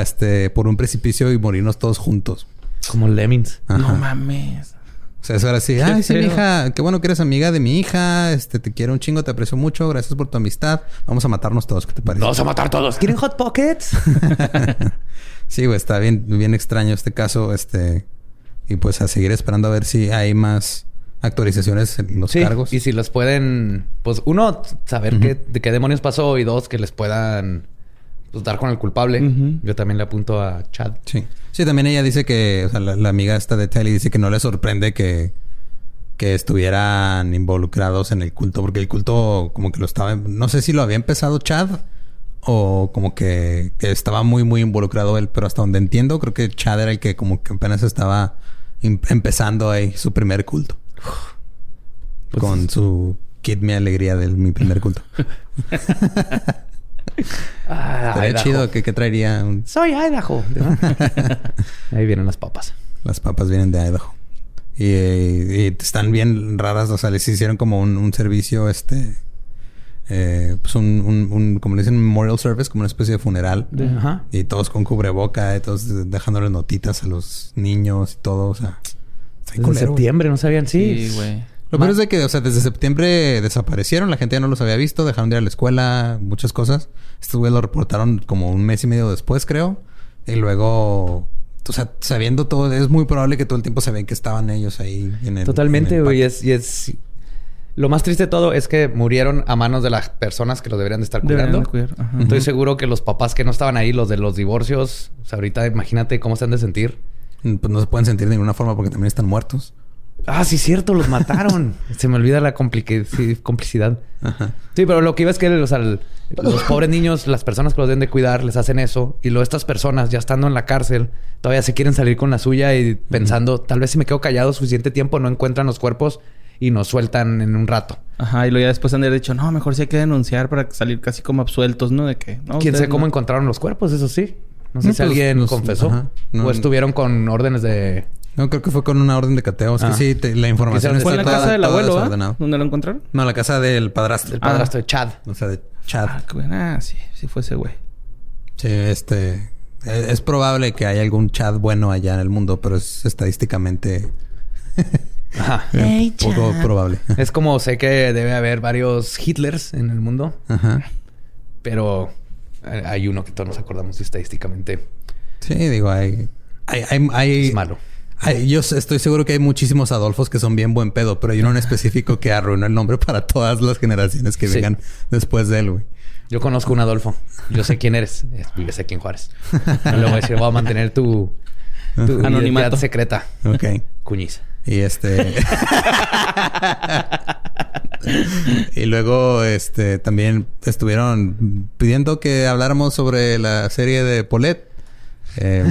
este, por un precipicio y morirnos todos juntos. Como Lemmings. Ajá. no mames. O sea, eso era así, ay, sí, feo. hija, qué bueno que eres amiga de mi hija, este, te quiero un chingo, te aprecio mucho, gracias por tu amistad, vamos a matarnos todos, ¿qué te parece? Vamos a matar todos. ¿Quieren Hot Pockets? Sí, güey, está bien, bien extraño este caso, este, y pues a seguir esperando a ver si hay más actualizaciones en los sí. cargos. Y si los pueden, pues uno, saber qué, de qué demonios pasó y dos, que les puedan pues, dar con el culpable. Yo también le apunto a Chad. Sí. Sí, también ella dice que, o sea, la, la amiga esta de Telly dice que no le sorprende que, que estuvieran involucrados en el culto, porque el culto como que lo estaba, no sé si lo había empezado Chad o como que, que estaba muy, muy involucrado él, pero hasta donde entiendo, creo que Chad era el que como que apenas estaba em- empezando ahí su primer culto. Pues- con su Kid Me Alegría del mi primer culto. Ah, Estaría chido que, que traería un- Soy Idaho. Ahí vienen las papas. Las papas vienen de Idaho. Y, eh, y están bien raras. O sea, les hicieron como un, un servicio, este... eh, pues un, un, un- como le dicen, memorial service, como una especie de funeral. Ajá. Y todos con cubreboca, y todos dejándole notitas a los niños y todo. O sea, güey. septiembre, ¿no sabían? Sí. Sí, güey. Lo peor es de que, o sea, desde septiembre desaparecieron, la gente ya no los había visto, dejaron de ir a la escuela, muchas cosas. Estos güeyes lo reportaron como un mes y medio después, creo. Y luego, o sea, sabiendo todo, es muy probable que todo el tiempo se ven que estaban ellos ahí en el. Totalmente, güey. parque. Es, y es... Lo más triste de todo es que murieron a manos de las personas que lo deberían de estar Deberían cuidando. de cuidar. Ajá. Estoy seguro que los papás que no estaban ahí, los de los divorcios, o sea, ahorita imagínate cómo se han de sentir. Pues no se pueden sentir de ninguna forma porque también están muertos. Ah, sí, cierto, los mataron. se me olvida la sí, complicidad. Ajá. Sí, pero lo que iba es que o sea, el- los pobres niños, las personas que los deben de cuidar, les hacen eso. Y luego estas personas, ya estando en la cárcel, todavía se quieren salir con la suya y pensando, tal vez si me quedo callado suficiente tiempo, no encuentran los cuerpos y nos sueltan en un rato. Ajá, y luego ya después han de haber dicho, no, mejor sí hay que denunciar para salir casi como absueltos, ¿no? De que, no, ¿Quién sabe cómo no. encontraron los cuerpos? Eso sí. No sé No, si pues, alguien confesó. ajá. No, o estuvieron con órdenes de... No, creo que fue con una orden de cateo. Es Ah. que sí, te- la información Quizás Fue en la está casa del abuelo, ¿ah? ¿Dónde lo encontraron? No, la casa del padrastro. del padrastro de Chad. O sea, de Chad. Ah, qué. Ah, sí, sí fue ese güey. Sí, este... Es, es probable que haya algún Chad bueno allá en el mundo, pero es estadísticamente Ajá. eh, poco probable. es como sé que debe haber varios Hitlers en el mundo, Ajá. pero eh, hay uno que todos nos acordamos estadísticamente Sí, digo, hay... Hay... hay, hay- es malo. Hay- yo estoy seguro que hay muchísimos Adolfos que son bien buen pedo, pero hay uno en específico que arruinó el nombre para todas las generaciones que Sí. vengan después de él, güey. Yo conozco un Adolfo. Yo sé quién eres. Es- Vives aquí en Juárez. No le voy a decir, voy a mantener tu, tu Anonimato. secreta. Ok. Cuñiz. Y este. y luego, este, también estuvieron pidiendo que habláramos sobre la serie de Paulette. Eh,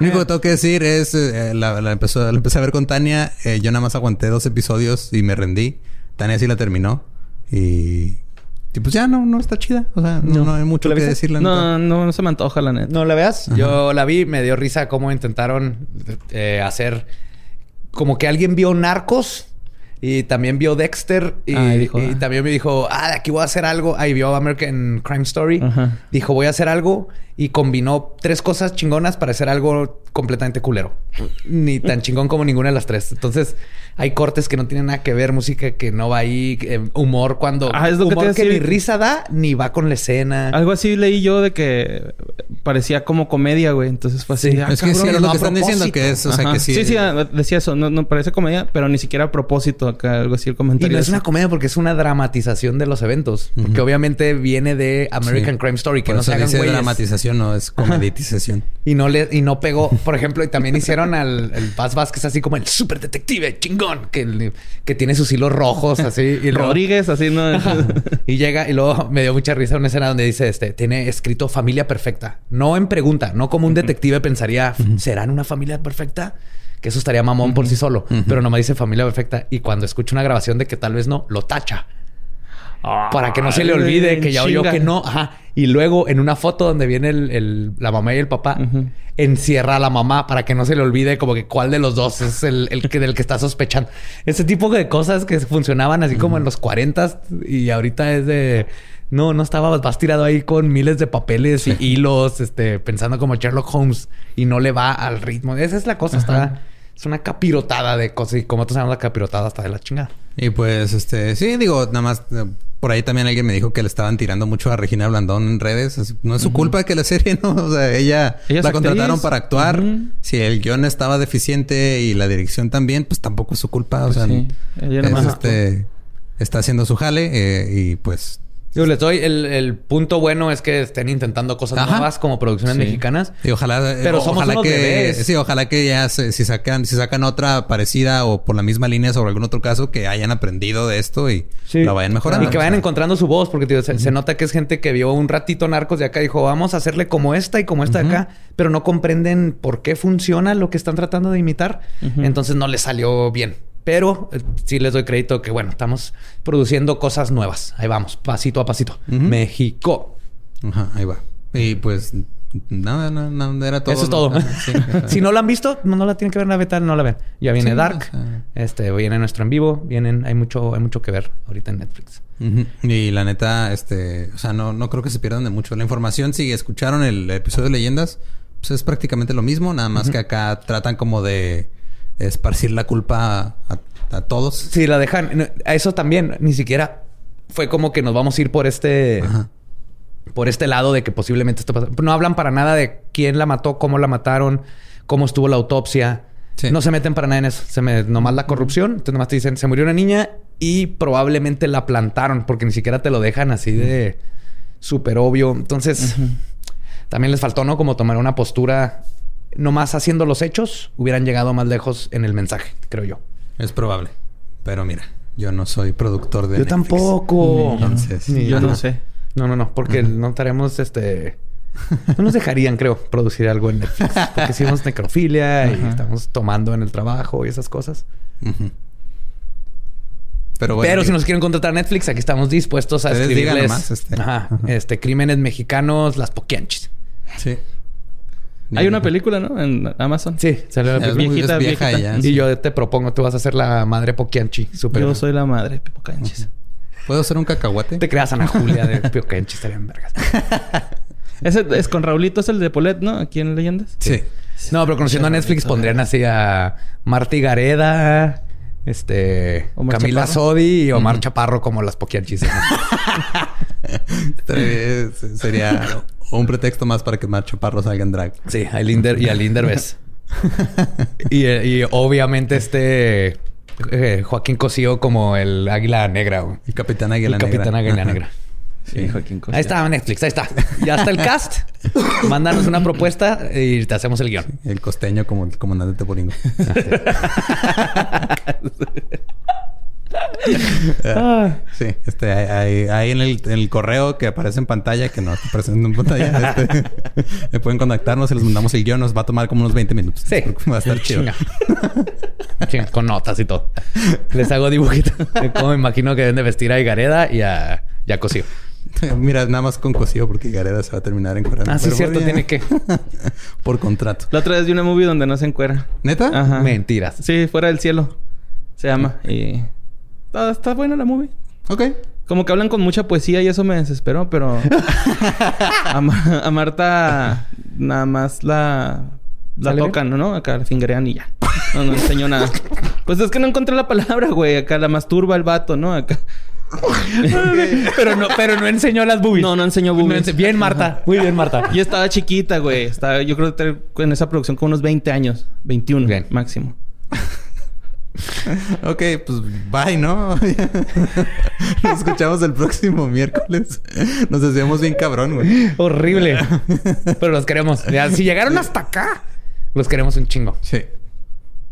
lo único que tengo que decir es, eh, la, la empezó, la empecé a ver con Tania. eh, yo nada más aguanté dos episodios y me rendí. Tania sí la terminó. Y, y pues ya no, no está chida. O sea, no, no hay mucho ¿Tú la que decirle. No, no, no se me antoja la neta. No la veas. Yo la vi, me dio risa cómo intentaron eh, hacer como que alguien vio Narcos y también vio Dexter y, Ah, y dijo, y ah. también me dijo, ah, de aquí voy a hacer algo. Ahí vio American Crime Story. Ajá. Dijo, voy a hacer algo y combinó tres cosas chingonas para hacer algo completamente culero. Ni tan chingón como ninguna de las tres. Entonces, hay cortes que no tienen nada que ver, música que no va ahí, eh, humor cuando Ah, es lo que te humor que, ni risa da ni va con la escena. Algo así leí yo de que parecía como comedia, güey. Entonces fue así. Sí. ah, Es que sí, pero lo no que están diciendo, que es, o sea, que sí. sí, sí, ah, decía eso. No, no parece comedia, pero ni siquiera a propósito acá, algo así el Y comentario. no es una comedia porque es una dramatización de los eventos. Porque obviamente viene de American Sí. Crime Story, que Por no se hagan güeyes. dramatización, no es comeditización. Y no le, y no pegó. Por ejemplo, y también hicieron al el Paz Vázquez así como el super detective chingón, que, que tiene sus hilos rojos así. Y luego- Rodríguez, así, ¿no? y llega y luego me dio mucha risa una escena donde dice este tiene escrito familia perfecta. No en pregunta no como un detective pensaría serán una familia perfecta que eso estaría mamón por sí solo. Pero nomás dice familia perfecta. Y cuando escucha una grabación de que tal vez no lo tacha para que no se le olvide que ya oyó que no. Ajá. Y luego en una foto donde viene el, el- la mamá y el papá encierra a la mamá para que no se le olvide como que cuál de los dos es el, el que del que está sospechando. Ese tipo de cosas que funcionaban así como en los 40 y ahorita es de no no estaba vas tirado ahí con miles de papeles y hilos este pensando como Sherlock Holmes y no le va al ritmo. Esa es la cosa está es una capirotada de cosas y como tú sabes la capirotada está de la chingada. Y pues, este, sí, digo, nada más, eh, por ahí también alguien me dijo que le estaban tirando mucho a Regina Blandón en redes. Es- No es su culpa que la serie, ¿no? O sea, ella, la contrataron actriz. para actuar. Si el guion estaba deficiente y la dirección también, pues tampoco es su culpa. O sea, sí. Ella es, este, está haciendo su jale eh, y pues... Yo les doy el, el punto bueno es que estén intentando cosas Ajá. nuevas como producciones Sí. mexicanas Y ojalá, eh, Pero somos ojalá unos que bebés. sí, ojalá que ya se- si sacan, si sacan otra parecida o por la misma línea sobre algún otro caso, que hayan aprendido de esto y Sí. la vayan mejorando. Y que O vayan sea, encontrando su voz, porque tío, se, se nota que es gente que vio un ratito narcos de acá y dijo, vamos a hacerle como esta y como esta de acá, pero no comprenden por qué funciona lo que están tratando de imitar. Entonces no les salió bien. Pero eh, sí les doy crédito que, bueno, estamos produciendo cosas nuevas. Ahí vamos, pasito a pasito. México. Ajá, ahí va. Y pues No, no, no, era todo. Eso es todo. Sí, si no la han visto, no, no la tienen que ver en la beta, no la ven. Ya viene Sí, Dark, este, viene nuestro en vivo, vienen, hay mucho, hay mucho que ver ahorita en Netflix. Y la neta, este, o sea, no, no creo que se pierdan de mucho. La información, si escucharon el episodio de leyendas, pues es prácticamente lo mismo, nada más que acá tratan como de esparcir la culpa a, a todos. Sí, la dejan. A eso también, ni siquiera fue como que nos vamos a ir por este. Ajá. Por este lado de que posiblemente esto pasa. No hablan para nada de quién la mató, cómo la mataron, cómo estuvo la autopsia. Sí. No se meten para nada en eso. Se me, nomás la corrupción. Entonces nomás te dicen, se murió una niña y probablemente la plantaron porque ni siquiera te lo dejan así de súper obvio. Entonces, también les faltó, ¿no? Como tomar una postura, nomás haciendo los hechos, hubieran llegado más lejos en el mensaje, creo yo. Es probable. Pero mira, yo no soy productor de Yo Netflix. tampoco. Entonces, Ni yo no sé. No, no, no, porque no estaremos, este... No nos dejarían, creo, producir algo en Netflix. Porque hicimos necrofilia y estamos tomando en el trabajo y esas cosas. Pero bueno. Pero si nos quieren contratar a Netflix, aquí estamos dispuestos a escribirles... nomás, este. Ajá, este, crímenes mexicanos, las poquianchis. Sí. Hay una película, ¿no? En Amazon. Sí, salió la Es película. muy- Viejita, es vieja viejita. ya. Y yo te propongo, tú vas a ser la madre poquianchi. Super. Yo soy la madre, Canches. ¿Puedo hacer un cacahuate? Te creas Ana Julia de poquianchi, estarían vergas. Ese es con Raulito, es el de Polet, ¿no? Aquí en Leyendas. Sí. No, pero conociendo a Netflix pondrían así a Marta Gareda, este, Omar Camila Chaparro. Sodi y Omar Chaparro como las poquianchis. Estaría- Sería un pretexto más para que Macho Parro salga en drag. sí, a Linder y a Linder ves. y, y obviamente este eh, Joaquín Cosío como el águila negra. güey. El Capitán Águila el capitán Negra. águila Ajá. negra. Sí, Joaquín Cosío. Ahí está Netflix, ahí está. Ya está el cast. Mándanos una propuesta y te hacemos el guion. El costeño como el comandante Teporingo. Ah. Sí, este, hay, hay- en, el, en el correo que aparece en pantalla, que no está presente en pantalla, este, me pueden contactarnos y les mandamos el guion. Nos va a tomar como unos 20 minutos. Sí. Va a estar chido. Chinga. Chinga, con notas y todo. Les hago dibujitos. de cómo me imagino que deben de vestir a Igareda y a, y a Cosío. Mira, nada más con cosío porque Gareda se va a terminar en Ah, sí, es cierto. Tiene que... Por contrato. La otra vez vi una movie donde no se encuera. ¿Neta? Ajá. Mentiras. Sí, Fuera del Cielo. Se llama. Y... Está, está buena la movie. Ok. Como que hablan con mucha poesía y eso me desesperó, pero... a, Ma- a Marta nada más la... La ¿Sale tocan, ¿no? Acá la fingerean y ya. No, no enseñó nada. Pues es que no encontré la palabra, güey. Acá la masturba el vato, ¿no? Acá... pero, no, pero no enseñó las boobies. No, no enseñó No boobies. ense- Bien, Marta. Muy bien, Marta. Y estaba chiquita, güey. Estaba, yo creo que en esa producción con unos 20 años. 21 Bien. máximo. Ok, pues bye, ¿no? Nos escuchamos el próximo miércoles. Nos desviamos bien cabrón, güey. Horrible. Pero los queremos. Ya, si llegaron hasta acá, los queremos un chingo. Sí.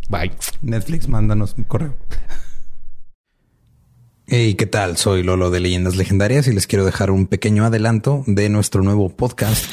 Bye. Netflix, mándanos un correo. Hey, ¿qué tal? Soy Lolo de Leyendas Legendarias y les quiero dejar un pequeño adelanto de nuestro nuevo podcast.